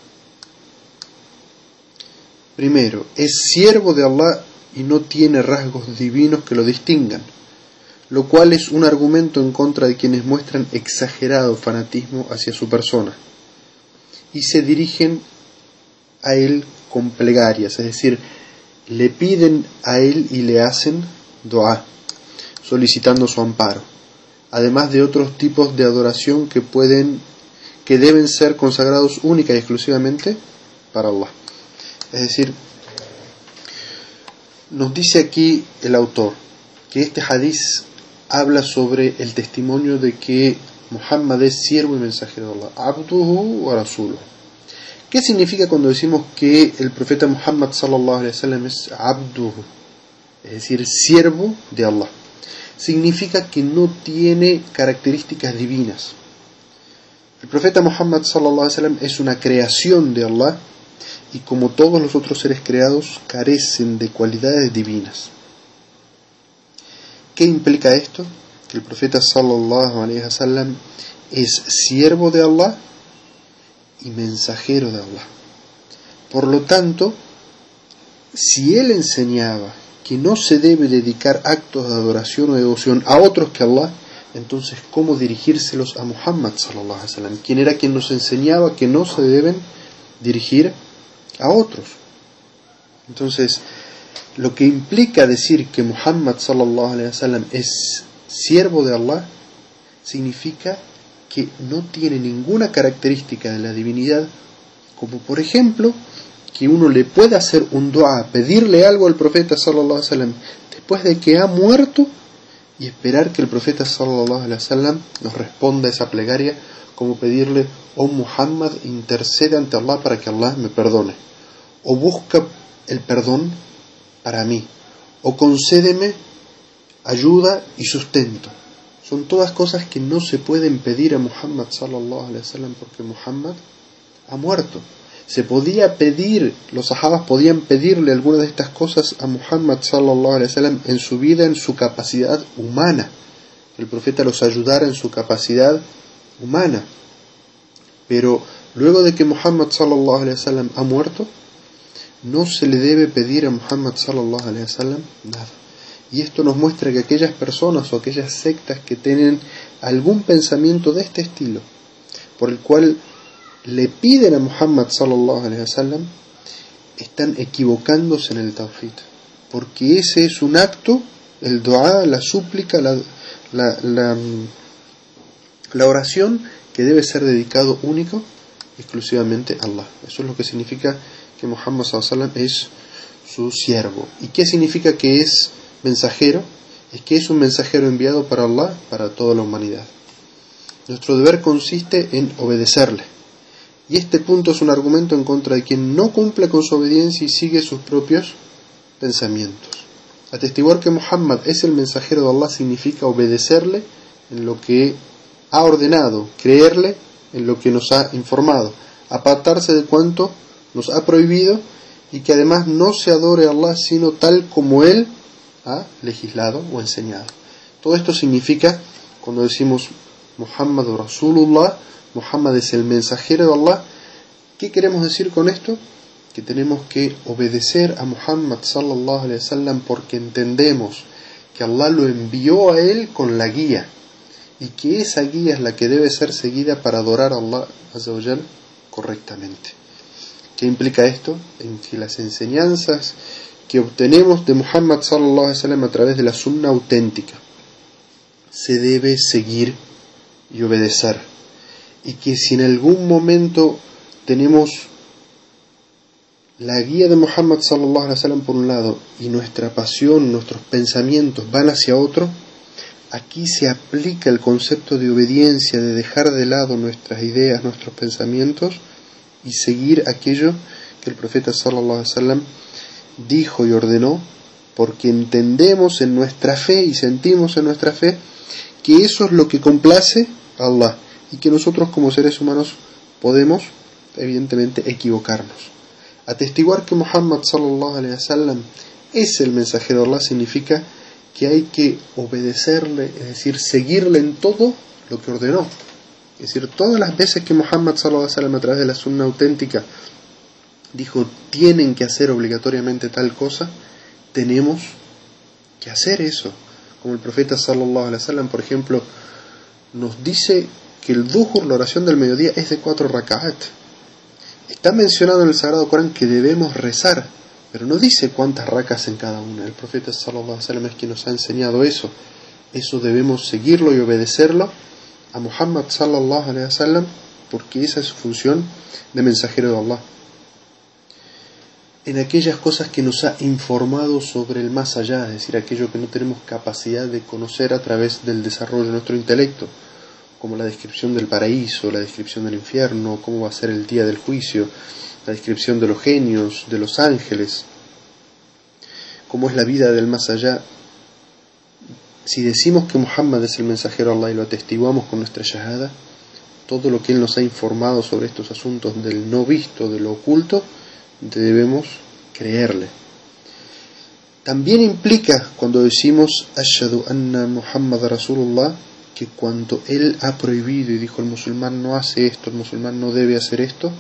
Primero, es siervo de Allah y no tiene rasgos divinos que lo distingan, lo cual es un argumento en contra de quienes muestran exagerado fanatismo hacia su persona y se dirigen a él con plegarias, es decir, le piden a él y le hacen doa, solicitando su amparo además de otros tipos de adoración que pueden que deben ser consagrados única y exclusivamente para Allah. Es decir, nos dice aquí el autor que este hadiz habla sobre el testimonio de que Muhammad es siervo y mensajero de Allah, abduhu wa rasuluhu. ¿Qué significa cuando decimos que el profeta Muhammad sallallahu alaihi wasallam es abduhu? Es decir, siervo de Allah. significa que no tiene características divinas. El profeta Muhammad sallallahu alaihi wasallam es una creación de Allah y como todos los otros seres creados carecen de cualidades divinas. ¿Qué implica esto? Que el profeta sallallahu alaihi wasallam es siervo de Allah y mensajero de Allah. Por lo tanto, si él enseñaba que no se debe dedicar actos de adoración o devoción a otros que Allah, entonces cómo dirigírselos a Muhammad sallallahu alaihi wasallam, quien era quien nos enseñaba que no se deben dirigir a otros. Entonces, lo que implica decir que Muhammad es siervo de Allah significa que no tiene ninguna característica de la divinidad, como por ejemplo que uno le pueda hacer un dua, pedirle algo al profeta sallallahu alaihi wasallam después de que ha muerto y esperar que el profeta sallallahu alaihi wasallam nos responda esa plegaria como pedirle, oh Muhammad, intercede ante Allah para que Allah me perdone, o busca el perdón para mí, o concédeme ayuda y sustento. Son todas cosas que no se pueden pedir a Muhammad sallallahu alaihi wasallam porque Muhammad ha muerto se podía pedir, los sahabas podían pedirle algunas de estas cosas a Muhammad sallallahu alaihi wasallam en su vida, en su capacidad humana. El profeta los ayudara en su capacidad humana. Pero luego de que Muhammad sallallahu alaihi wasallam ha muerto, no se le debe pedir a Muhammad sallallahu alaihi wasallam nada. Y esto nos muestra que aquellas personas o aquellas sectas que tienen algún pensamiento de este estilo, por el cual le piden a Muhammad sallallahu alaihi wasallam están equivocándose en el tawhid. Porque ese es un acto el dua la súplica la, la, la, oración que debe ser dedicado único exclusivamente a Allah. Eso es lo que significa que Muhammad sallallahu alaihi wasallam es su siervo. Y qué significa que es mensajero es que es un mensajero enviado para Allah para toda la humanidad nuestro deber consiste en obedecerle y este punto es un argumento en contra de quien no cumple con su obediencia y sigue sus propios pensamientos. Atestiguar que Muhammad es el mensajero de Allah significa obedecerle en lo que ha ordenado, creerle en lo que nos ha informado, apartarse de cuanto nos ha prohibido y que además no se adore a Allah sino tal como Él ha legislado o enseñado. Todo esto significa, cuando decimos Muhammad Rasulullah, Muhammad es el mensajero de Allah. ¿Qué queremos decir con esto? Que tenemos que obedecer a Muhammad sallallahu alaihi wasallam porque entendemos que Allah lo envió a él con la guía y que esa guía es la que debe ser seguida para adorar a Allah correctamente. ¿Qué implica esto? En que las enseñanzas que obtenemos de Muhammad sallallahu alaihi wasallam a través de la sunna auténtica. Se debe seguir y obedecer. Y que si en algún momento tenemos la guía de Muhammad sallallahu alaihi wasallam por un lado y nuestra pasión, nuestros pensamientos van hacia otro, aquí se aplica el concepto de obediencia, de dejar de lado nuestras ideas, nuestros pensamientos y seguir aquello que el profeta sallallahu alaihi wasallam dijo y ordenó, porque entendemos en nuestra fe y sentimos en nuestra fe que eso es lo que complace a Allah y que nosotros como seres humanos podemos evidentemente equivocarnos. Atestiguar que Muhammad sallallahu alaihi wasallam es el mensajero de Allah significa que hay que obedecerle, es decir, seguirle en todo lo que ordenó. Es decir, todas las veces que Muhammad sallallahu alaihi wasallam a través de la sunna auténtica dijo tienen que hacer obligatoriamente tal cosa, tenemos que hacer eso. Como el profeta sallallahu alaihi wasallam, por ejemplo, nos dice que el duhur, la oración del mediodía, es de cuatro raka'at. Está mencionado en el Sagrado Corán que debemos rezar, pero no dice cuántas rakas en cada una. El profeta sallallahu alaihi wasallam es quien nos ha enseñado eso. Eso debemos seguirlo y obedecerlo a Muhammad sallallahu alaihi wasallam porque esa es su función de mensajero de Allah. En aquellas cosas que nos ha informado sobre el más allá, es decir, aquello que no tenemos capacidad de conocer a través del desarrollo de nuestro intelecto como la descripción del paraíso, la descripción del infierno, cómo va a ser el día del juicio, la descripción de los genios, de los ángeles, cómo es la vida del más allá. si decimos que Muhammad es el mensajero de Allah y lo atestiguamos con nuestra shahada, todo lo que él nos ha informado sobre estos asuntos del no visto, de lo oculto, debemos creerle. También implica cuando decimos Ashadu anna Muhammad Rasulullah que cuando él ha prohibido y dijo el musulmán no hace esto, el musulmán no debe hacer esto,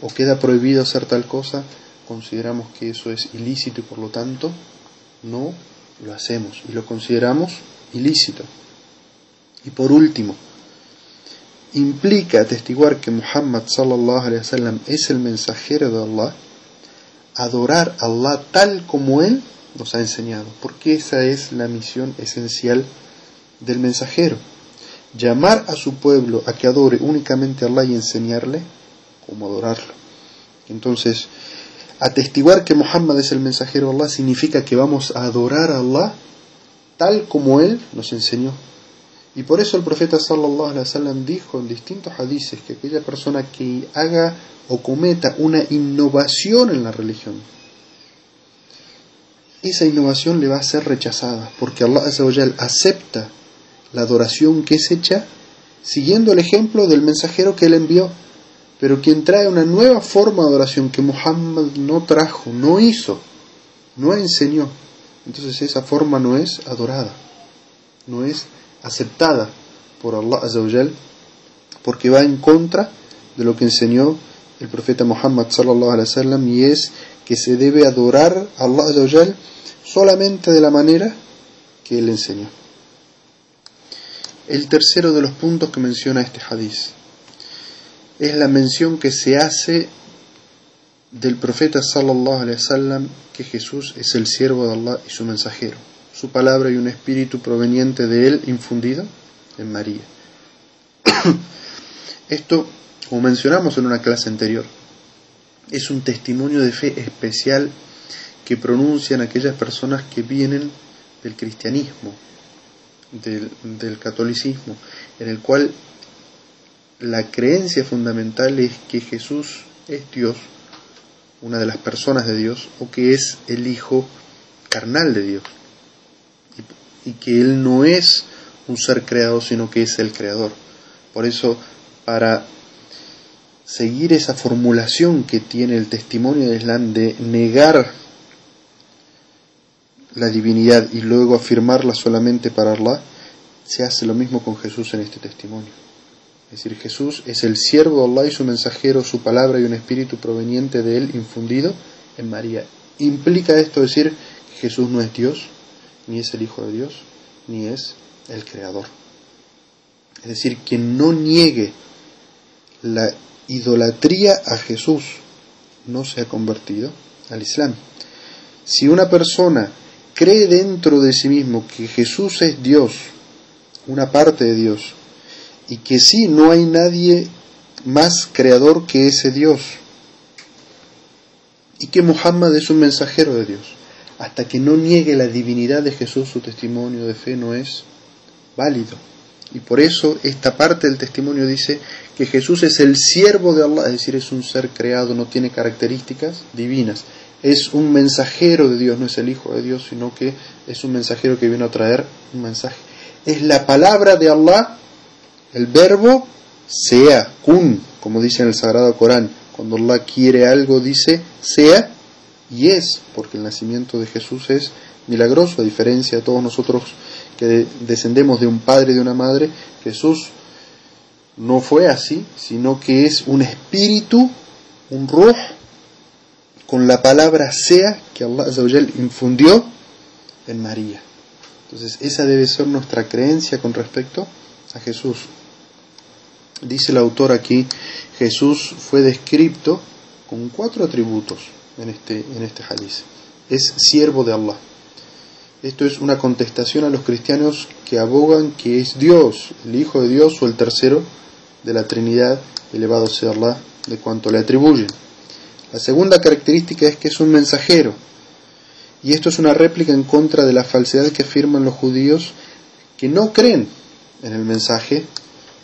o queda prohibido hacer tal cosa, consideramos que eso es ilícito y por lo tanto no lo hacemos y lo consideramos ilícito. Y por último, implica atestiguar que Muhammad sallallahu es el mensajero de Allah, adorar a Allah tal como él nos ha enseñado, porque esa es la misión esencial del mensajero. Llamar a su pueblo a que adore únicamente a Allah y enseñarle cómo adorarlo. Entonces, atestiguar que Muhammad es el mensajero de Allah significa que vamos a adorar a Allah tal como él nos enseñó. Y por eso el profeta sallallahu alaihi wasallam dijo en distintos hadices que aquella persona que haga o cometa una innovación en la religión, esa innovación le va a ser rechazada, porque Allah acepta la adoración que es hecha siguiendo el ejemplo del mensajero que él envió. Pero quien trae una nueva forma de adoración que Muhammad no trajo, no hizo, no enseñó, entonces esa forma no es adorada, no es aceptada por Allah porque va en contra de lo que enseñó el profeta Muhammad sallallahu alaihi wasallam y es que se debe adorar a Allah solamente de la manera que él enseñó. El tercero de los puntos que menciona este hadiz es la mención que se hace del profeta sallallahu alaihi wasallam que Jesús es el siervo de Allah y su mensajero, su palabra y un espíritu proveniente de él infundido en María. Esto, como mencionamos en una clase anterior, es un testimonio de fe especial que pronuncian aquellas personas que vienen del cristianismo, del, catolicismo, en el cual la creencia fundamental es que Jesús es Dios, una de las personas de Dios, o que es el Hijo carnal de Dios, y, que Él no es un ser creado, sino que es el Creador. Por eso, para seguir esa formulación que tiene el testimonio del Islam de negar la divinidad y luego afirmarla solamente para Allah, se hace lo mismo con Jesús en este testimonio. Es decir, Jesús es el siervo de Allah y su mensajero, su palabra y un espíritu proveniente de él infundido en María. ¿Implica esto decir que Jesús no es Dios, ni es el Hijo de Dios, ni es el Creador? Es decir, quien no niegue la idolatría a Jesús no se ha convertido al Islam. Si una persona cree dentro de sí mismo que Jesús es Dios, una parte de Dios, y que sí, no hay nadie más creador que ese Dios, y que Muhammad es un mensajero de Dios, hasta que no niegue la divinidad de Jesús, su testimonio de fe no es válido. Y por eso esta parte del testimonio dice que Jesús es el siervo de Allah, es decir, es un ser creado, no tiene características divinas es un mensajero de Dios, no es el Hijo de Dios, sino que es un mensajero que viene a traer un mensaje. Es la palabra de Allah, el verbo sea, kun, como dice en el Sagrado Corán. Cuando Allah quiere algo dice sea y es, porque el nacimiento de Jesús es milagroso, a diferencia de todos nosotros que descendemos de un padre y de una madre, Jesús no fue así, sino que es un espíritu, un ruh, con la palabra sea que Allah infundió en María. Entonces esa debe ser nuestra creencia con respecto a Jesús. Dice el autor aquí, Jesús fue descrito con cuatro atributos en este, en este. Es siervo de Allah. Esto es una contestación a los cristianos que abogan que es Dios, el Hijo de Dios o el tercero de la Trinidad, elevado sea Allah, de cuanto le atribuyen. La segunda característica es que es un mensajero. Y esto es una réplica en contra de la falsedad que afirman los judíos que no creen en el mensaje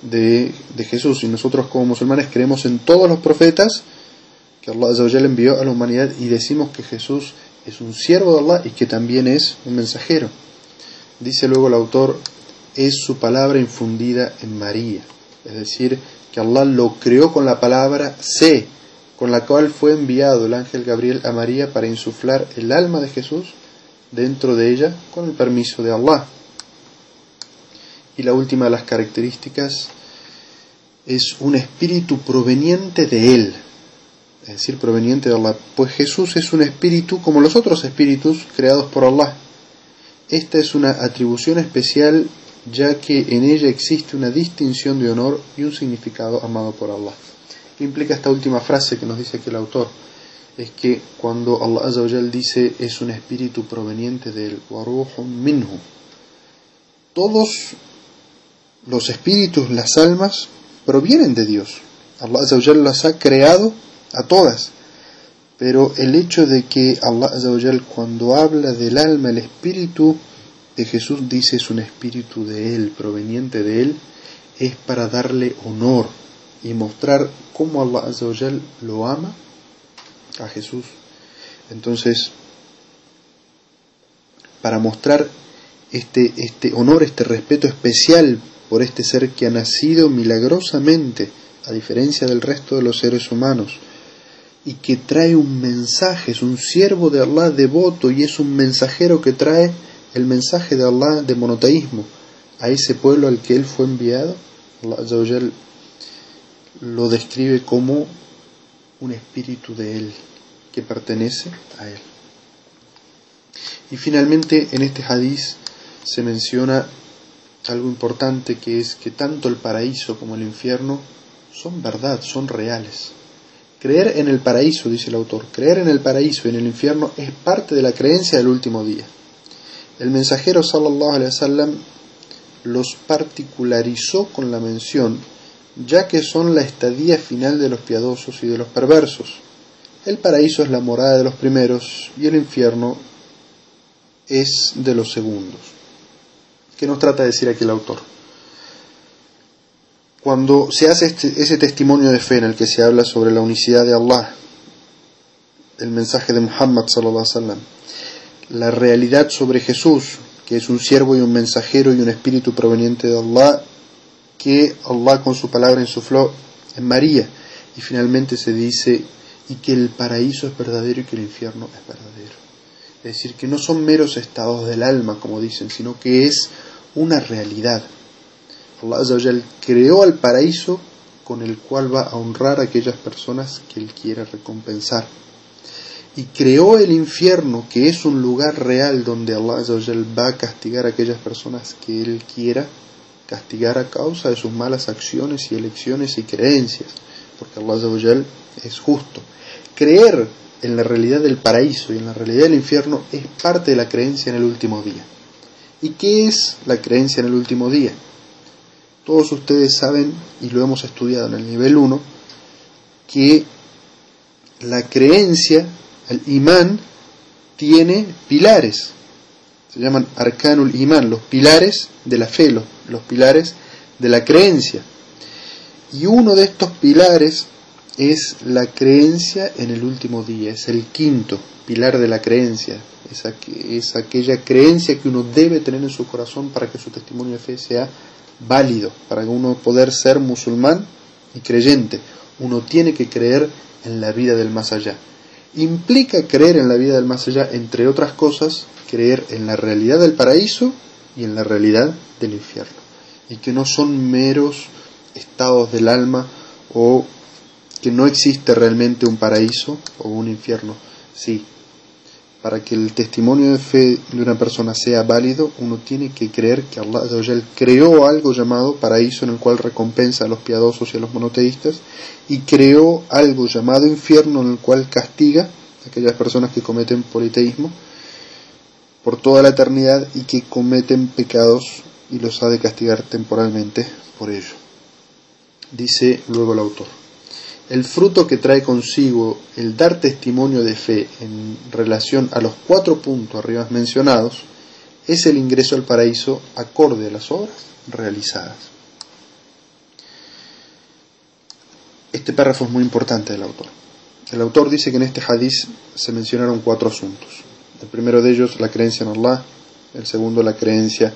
de, Jesús. Y nosotros como musulmanes creemos en todos los profetas que Allah le envió a la humanidad y decimos que Jesús es un siervo de Allah y que también es un mensajero. Dice luego el autor, es su palabra infundida en María. Es decir, que Allah lo creó con la palabra sé, con la cual fue enviado el ángel Gabriel a María para insuflar el alma de Jesús dentro de ella con el permiso de Allah. Y la última de las características es un espíritu proveniente de Él, es decir, proveniente de Allah, pues Jesús es un espíritu como los otros espíritus creados por Allah. Esta es una atribución especial ya que en ella existe una distinción de honor y un significado amado por Allah. ¿Qué implica esta última frase que nos dice aquí el autor? Es que cuando Allah dice es un espíritu proveniente del minhu, todos los espíritus, las almas, provienen de Dios. Allah las ha creado a todas. Pero el hecho de que Allah cuando habla del alma, el espíritu de Jesús dice es un espíritu de Él, proveniente de Él, es para darle honor y mostrar cómo Allah lo ama a Jesús. Entonces, para mostrar este, este honor, este respeto especial por este ser que ha nacido milagrosamente, a diferencia del resto de los seres humanos, y que trae un mensaje, es un siervo de Allah devoto y es un mensajero que trae el mensaje de Allah de monoteísmo a ese pueblo al que él fue enviado. Allah lo describe como un espíritu de él que pertenece a él. Y finalmente en este hadiz se menciona algo importante que es que tanto el paraíso como el infierno son verdad, son reales. Creer en el paraíso, dice el autor, creer en el paraíso y en el infierno es parte de la creencia del último día. El mensajero sallallahu alaihi wasallam los particularizó con la mención, ya que son la estadía final de los piadosos y de los perversos. El paraíso es la morada de los primeros y el infierno es de los segundos. ¿Qué nos trata de decir aquí el autor? Cuando se hace este, ese testimonio de fe en el que se habla sobre la unicidad de Allah, el mensaje de Muhammad sallallahu la realidad sobre Jesús, que es un siervo y un mensajero y un espíritu proveniente de Allah, que Allah con su palabra insufló en María, y finalmente se dice y que el paraíso es verdadero y que el infierno es verdadero. Es decir, que no son meros estados del alma, como dicen, sino que es una realidad. Allah creó al paraíso con el cual va a honrar a aquellas personas que Él quiere recompensar. Y creó el infierno, que es un lugar real donde Allah va a castigar a aquellas personas que Él quiera castigar a causa de sus malas acciones y elecciones y creencias, porque Allah es justo. Creer en la realidad del paraíso y en la realidad del infierno es parte de la creencia en el último día. ¿Y qué es la creencia en el último día? Todos ustedes saben, y lo hemos estudiado en el nivel 1, que la creencia, el imán, tiene pilares. Se llaman arcanul imán, los pilares de la fe, los, los pilares de la creencia. Y uno de estos pilares es la creencia en el último día, es el quinto pilar de la creencia, es, es aquella creencia que uno debe tener en su corazón para que su testimonio de fe sea válido, para uno poder ser musulmán y creyente. Uno tiene que creer en la vida del más allá. Implica creer en la vida del más allá, entre otras cosas, creer en la realidad del paraíso y en la realidad del infierno. Y que no son meros estados del alma o que no existe realmente un paraíso o un infierno. Sí, para que el testimonio de fe de una persona sea válido, uno tiene que creer que Allah creó algo llamado paraíso en el cual recompensa a los piadosos y a los monoteístas, y creó algo llamado infierno en el cual castiga a aquellas personas que cometen politeísmo por toda la eternidad y que cometen pecados y los ha de castigar temporalmente por ello. Dice luego el autor el fruto que trae consigo el dar testimonio de fe en relación a los cuatro puntos arriba mencionados es el ingreso al paraíso acorde a las obras realizadas. Este párrafo es muy importante del autor. El autor dice que en este hadiz se mencionaron cuatro asuntos. El primero de ellos, la creencia en Allah. el segundo la creencia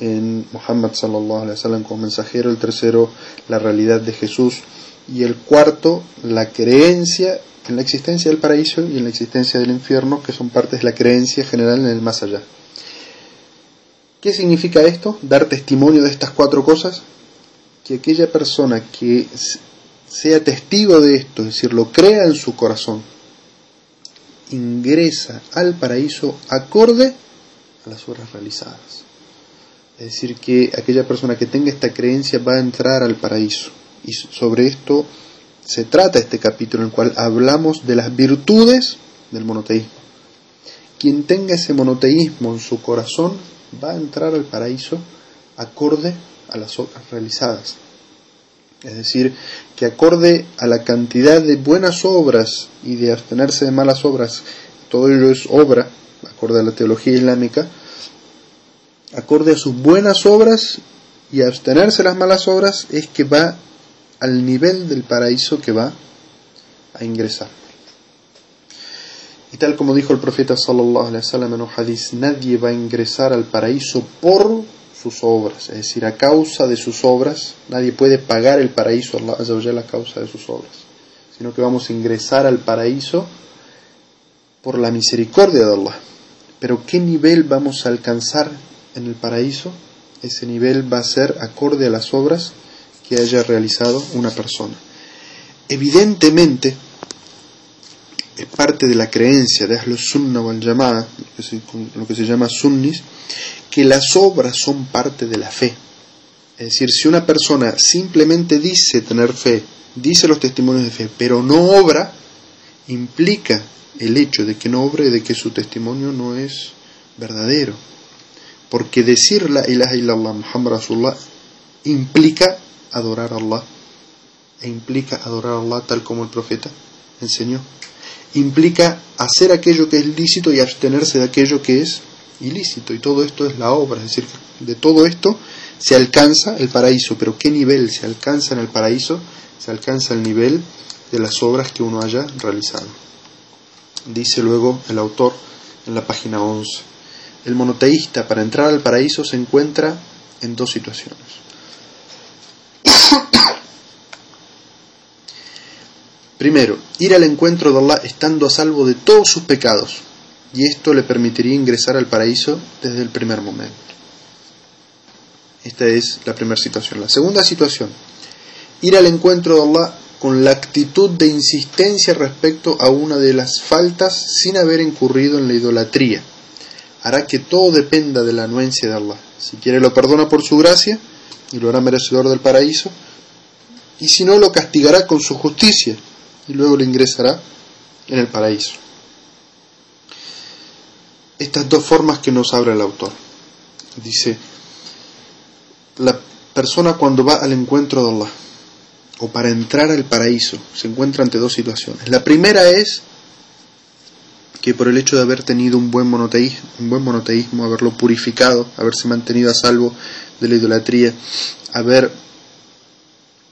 en Muhammad sallallahu alaihi wasallam como mensajero, el tercero la realidad de Jesús y el cuarto la creencia en la existencia del paraíso y en la existencia del infierno, que son partes de la creencia general en el más allá. ¿Qué significa esto? Dar testimonio de estas cuatro cosas. Que aquella persona que sea testigo de esto, es decir, lo crea en su corazón, ingresa al paraíso acorde a las obras realizadas. Es decir, que aquella persona que tenga esta creencia va a entrar al paraíso. Y sobre esto se trata este capítulo en el cual hablamos de las virtudes del monoteísmo. Quien tenga ese monoteísmo en su corazón va a entrar al paraíso acorde a las obras realizadas. Es decir, que acorde a la cantidad de buenas obras y de abstenerse de malas obras, todo ello es obra, acorde a la teología islámica, acorde a sus buenas obras y abstenerse de las malas obras es que va al nivel del paraíso que va a ingresar. Y tal como dijo el profeta sallallahu alaihi wasallam en un hadith, nadie va a ingresar al paraíso por sus obras, es decir, a causa de sus obras, nadie puede pagar el paraíso Allah a causa de sus obras, sino que vamos a ingresar al paraíso por la misericordia de Allah. Pero ¿qué nivel vamos a alcanzar en el paraíso? Ese nivel va a ser acorde a las obras que haya realizado una persona. Evidentemente, es parte de la creencia de Ahlus Sunna wal Jamaa, lo que se llama sunnis, que las obras son parte de la fe. Es decir, si una persona simplemente dice tener fe, dice los testimonios de fe, pero no obra, implica el hecho de que no obre, de que su testimonio no es verdadero. Porque decir la ilaha illallah Muhammad implica adorar a Allah e implica adorar a Allah tal como el profeta enseñó. Implica hacer aquello que es lícito y abstenerse de aquello que es ilícito. Y todo esto es la obra, es decir, de todo esto se alcanza el paraíso. Pero ¿qué nivel se alcanza en el paraíso? Se alcanza el nivel de las obras que uno haya realizado. Dice luego el autor en la página 11. El monoteísta para entrar al paraíso se encuentra en dos situaciones. Primero, ir al encuentro de Allah estando a salvo de todos sus pecados, y esto le permitiría ingresar al paraíso desde el primer momento. Esta es la primera situación. La segunda situación, ir al encuentro de Allah con la actitud de insistencia respecto a una de las faltas sin haber incurrido en la idolatría. Hará que todo dependa de la anuencia de Allah. Si quiere lo perdona por su gracia y lo hará merecedor del paraíso, y si no lo castigará con su justicia y luego le ingresará en el paraíso. Estas dos formas que nos abre el autor. Dice, la persona cuando va al encuentro de Allah o para entrar al paraíso se encuentra ante dos situaciones. La primera es que por el hecho de haber tenido un buen monoteísmo, un buen monoteísmo haberlo purificado, haberse mantenido a salvo de la idolatría, haber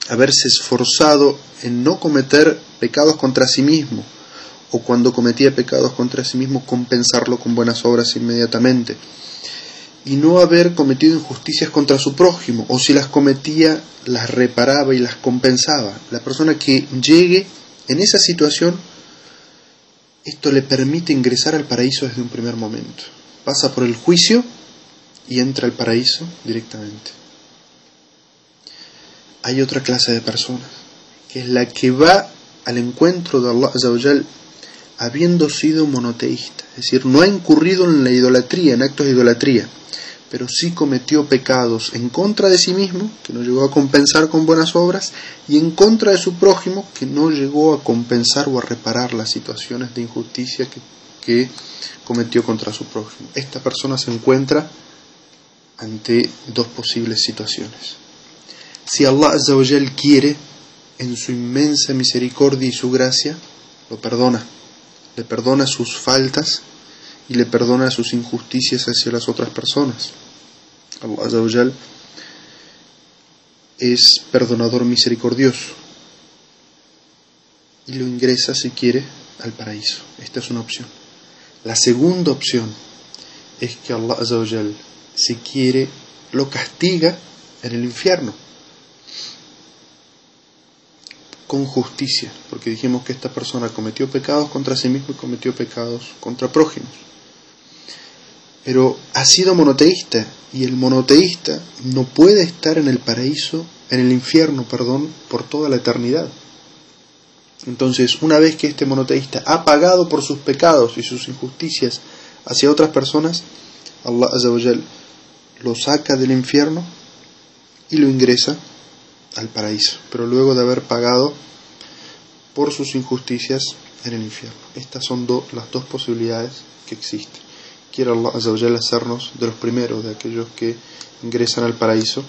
haberse esforzado en no cometer pecados contra sí mismo, o cuando cometía pecados contra sí mismo compensarlo con buenas obras inmediatamente, y no haber cometido injusticias contra su prójimo, o si las cometía las reparaba y las compensaba. La persona que llegue en esa situación, esto le permite ingresar al paraíso desde un primer momento. Pasa por el juicio y entra al paraíso directamente hay otra clase de personas, que es la que va al encuentro de Allah habiendo sido monoteísta, es decir, no ha incurrido en la idolatría, en actos de idolatría, pero sí cometió pecados en contra de sí mismo, que no llegó a compensar con buenas obras, y en contra de su prójimo, que no llegó a compensar o a reparar las situaciones de injusticia que cometió contra su prójimo. Esta persona se encuentra ante dos posibles situaciones si Allah Azzawajal quiere, en su inmensa misericordia y su gracia, lo perdona. Le perdona sus faltas y le perdona sus injusticias hacia las otras personas. Allah Azzawajal es perdonador misericordioso y lo ingresa si quiere al paraíso. Esta es una opción. La segunda opción es que Allah Azzawajal, si quiere, lo castiga en el infierno con justicia, porque dijimos que esta persona cometió pecados contra sí mismo y cometió pecados contra prójimos. Pero ha sido monoteísta y el monoteísta no puede estar en el paraíso, en el infierno, perdón, por toda la eternidad. Entonces, una vez que este monoteísta ha pagado por sus pecados y sus injusticias hacia otras personas, Allah Azzawajal lo saca del infierno y lo ingresa al paraíso, pero luego de haber pagado por sus injusticias en el infierno. Estas son las dos posibilidades que existen. Quiere Allah Azzawajal hacernos de los primeros, de aquellos que ingresan al paraíso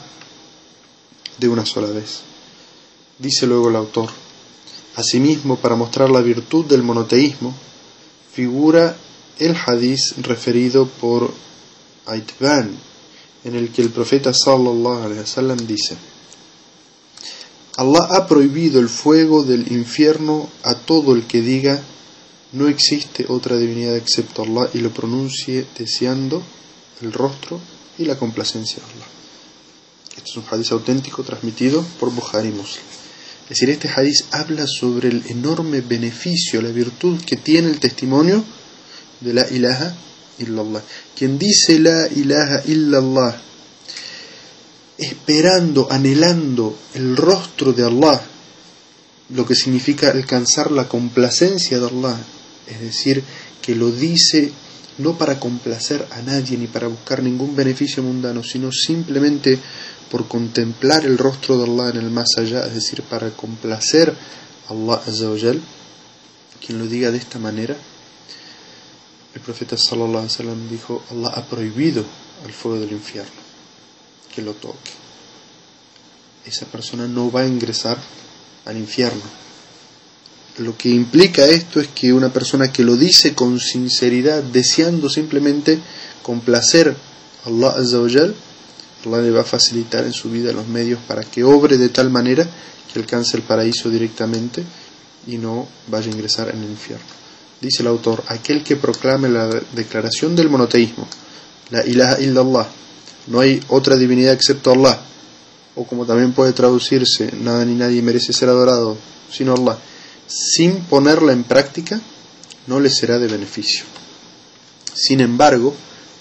de una sola vez. Dice luego el autor, asimismo para mostrar la virtud del monoteísmo, figura el hadiz referido por Aitban, en el que el profeta sallallahu alaihi wasallam dice: Allah ha prohibido el fuego del infierno a todo el que diga no existe otra divinidad excepto Allah y lo pronuncie deseando el rostro y la complacencia de Allah. Este es un hadiz auténtico transmitido por Bukhari Muslim. Es decir, este hadiz habla sobre el enorme beneficio, la virtud que tiene el testimonio de la ilaha illallah. Quien dice la ilaha illallah esperando, anhelando el rostro de Allah, lo que significa alcanzar la complacencia de Allah, es decir, que lo dice no para complacer a nadie ni para buscar ningún beneficio mundano, sino simplemente por contemplar el rostro de Allah en el más allá, es decir, para complacer a Allah Azzawajal, quien lo diga de esta manera, el profeta sallallahu alaihi wasallam dijo, Allah ha prohibido el fuego del infierno que lo toque. Esa persona no va a ingresar al infierno. Lo que implica esto es que una persona que lo dice con sinceridad, deseando simplemente complacer a Allah Azzawajal, Allah le va a facilitar en su vida los medios para que obre de tal manera que alcance el paraíso directamente y no vaya a ingresar en el infierno. Dice el autor, aquel que proclame la declaración del monoteísmo, la ilaha illallah, no hay otra divinidad excepto Allah, o como también puede traducirse, nada ni nadie merece ser adorado sino Allah, sin ponerla en práctica, no le será de beneficio. Sin embargo,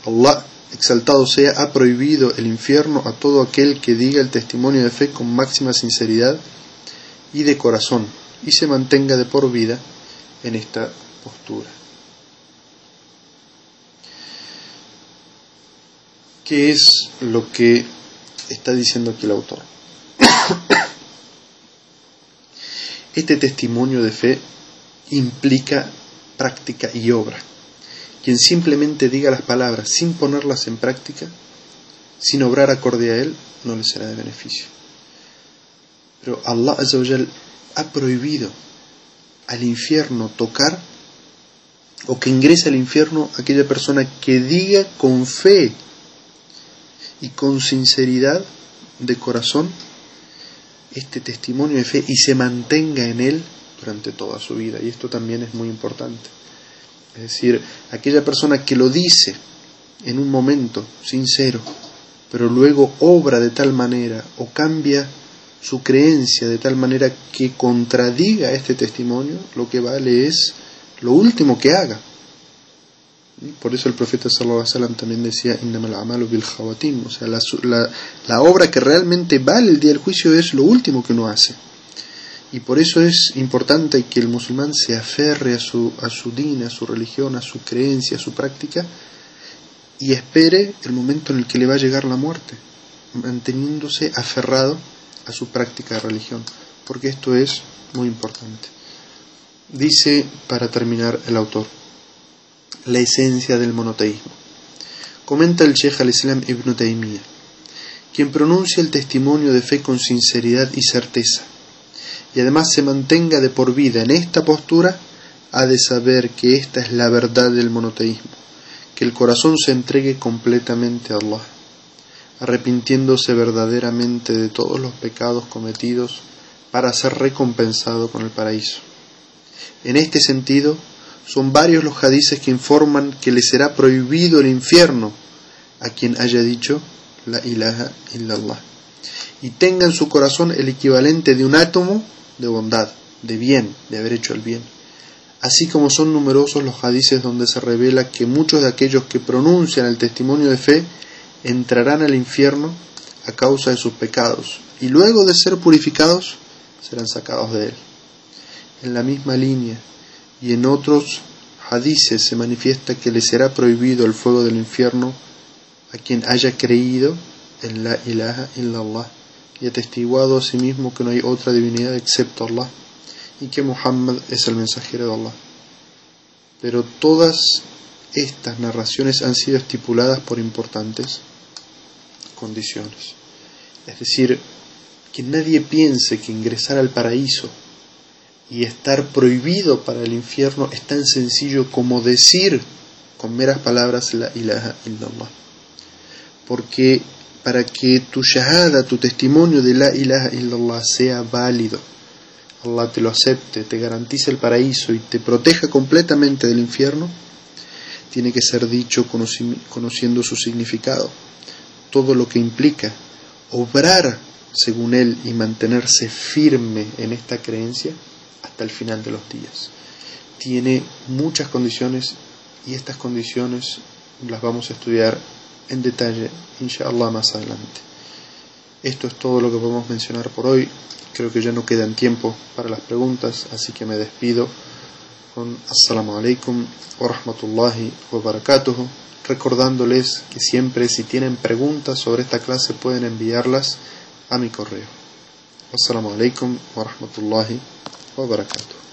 Allah, exaltado sea, ha prohibido el infierno a todo aquel que diga el testimonio de fe con máxima sinceridad y de corazón, y se mantenga de por vida en esta postura. ¿Qué es lo que está diciendo aquí el autor? Este testimonio de fe implica práctica y obra. Quien simplemente diga las palabras sin ponerlas en práctica, sin obrar acorde a él, no le será de beneficio. Pero Allah ha prohibido al infierno tocar o que ingrese al infierno aquella persona que diga con fe y con sinceridad de corazón este testimonio de fe y se mantenga en él durante toda su vida. Y esto también es muy importante. Es decir, aquella persona que lo dice en un momento sincero, pero luego obra de tal manera o cambia su creencia de tal manera que contradiga este testimonio, lo que vale es lo último que haga. Por eso el profeta sallallahu alaihi también decía bil o sea, la, obra que realmente vale el día del juicio es lo último que uno hace. Y por eso es importante que el musulmán se aferre a su, a su din, a su religión, a su creencia, a su práctica, y espere el momento en el que le va a llegar la muerte, manteniéndose aferrado a su práctica de religión, porque esto es muy importante. Dice, para terminar, el autor, la esencia del monoteísmo. Comenta el Sheikh al-Islam Ibn Taymiyyah, quien pronuncia el testimonio de fe con sinceridad y certeza, y además se mantenga de por vida en esta postura, ha de saber que esta es la verdad del monoteísmo, que el corazón se entregue completamente a Allah, arrepintiéndose verdaderamente de todos los pecados cometidos para ser recompensado con el paraíso. En este sentido, son varios los hadices que informan que le será prohibido el infierno a quien haya dicho la ilaha illallah y tenga en su corazón el equivalente de un átomo de bondad, de bien, de haber hecho el bien. Así como son numerosos los hadices donde se revela que muchos de aquellos que pronuncian el testimonio de fe entrarán al infierno a causa de sus pecados y luego de ser purificados serán sacados de él. En la misma línea y en otros hadices se manifiesta que le será prohibido el fuego del infierno a quien haya creído en la ilaha illallah y atestiguado a sí mismo que no hay otra divinidad excepto Allah y que Muhammad es el mensajero de Allah. Pero todas estas narraciones han sido estipuladas por importantes condiciones. Es decir, que nadie piense que ingresar al paraíso y estar prohibido para el infierno es tan sencillo como decir con meras palabras la ilaha illallah. Porque para que tu shahada, tu testimonio de la ilaha illallah sea válido, Allah te lo acepte, te garantice el paraíso y te proteja completamente del infierno, tiene que ser dicho conociendo su significado, todo lo que implica, obrar según él y mantenerse firme en esta creencia hasta el final de los días. Tiene muchas condiciones y estas condiciones las vamos a estudiar en detalle, inshallah, más adelante. Esto es todo lo que podemos mencionar por hoy. Creo que ya no quedan tiempo para las preguntas, así que me despido con Assalamu alaikum wa rahmatullahi wa barakatuh, recordándoles que siempre si tienen preguntas sobre esta clase pueden enviarlas a mi correo. Assalamu alaikum wa rahmatullahi wa barakatuh.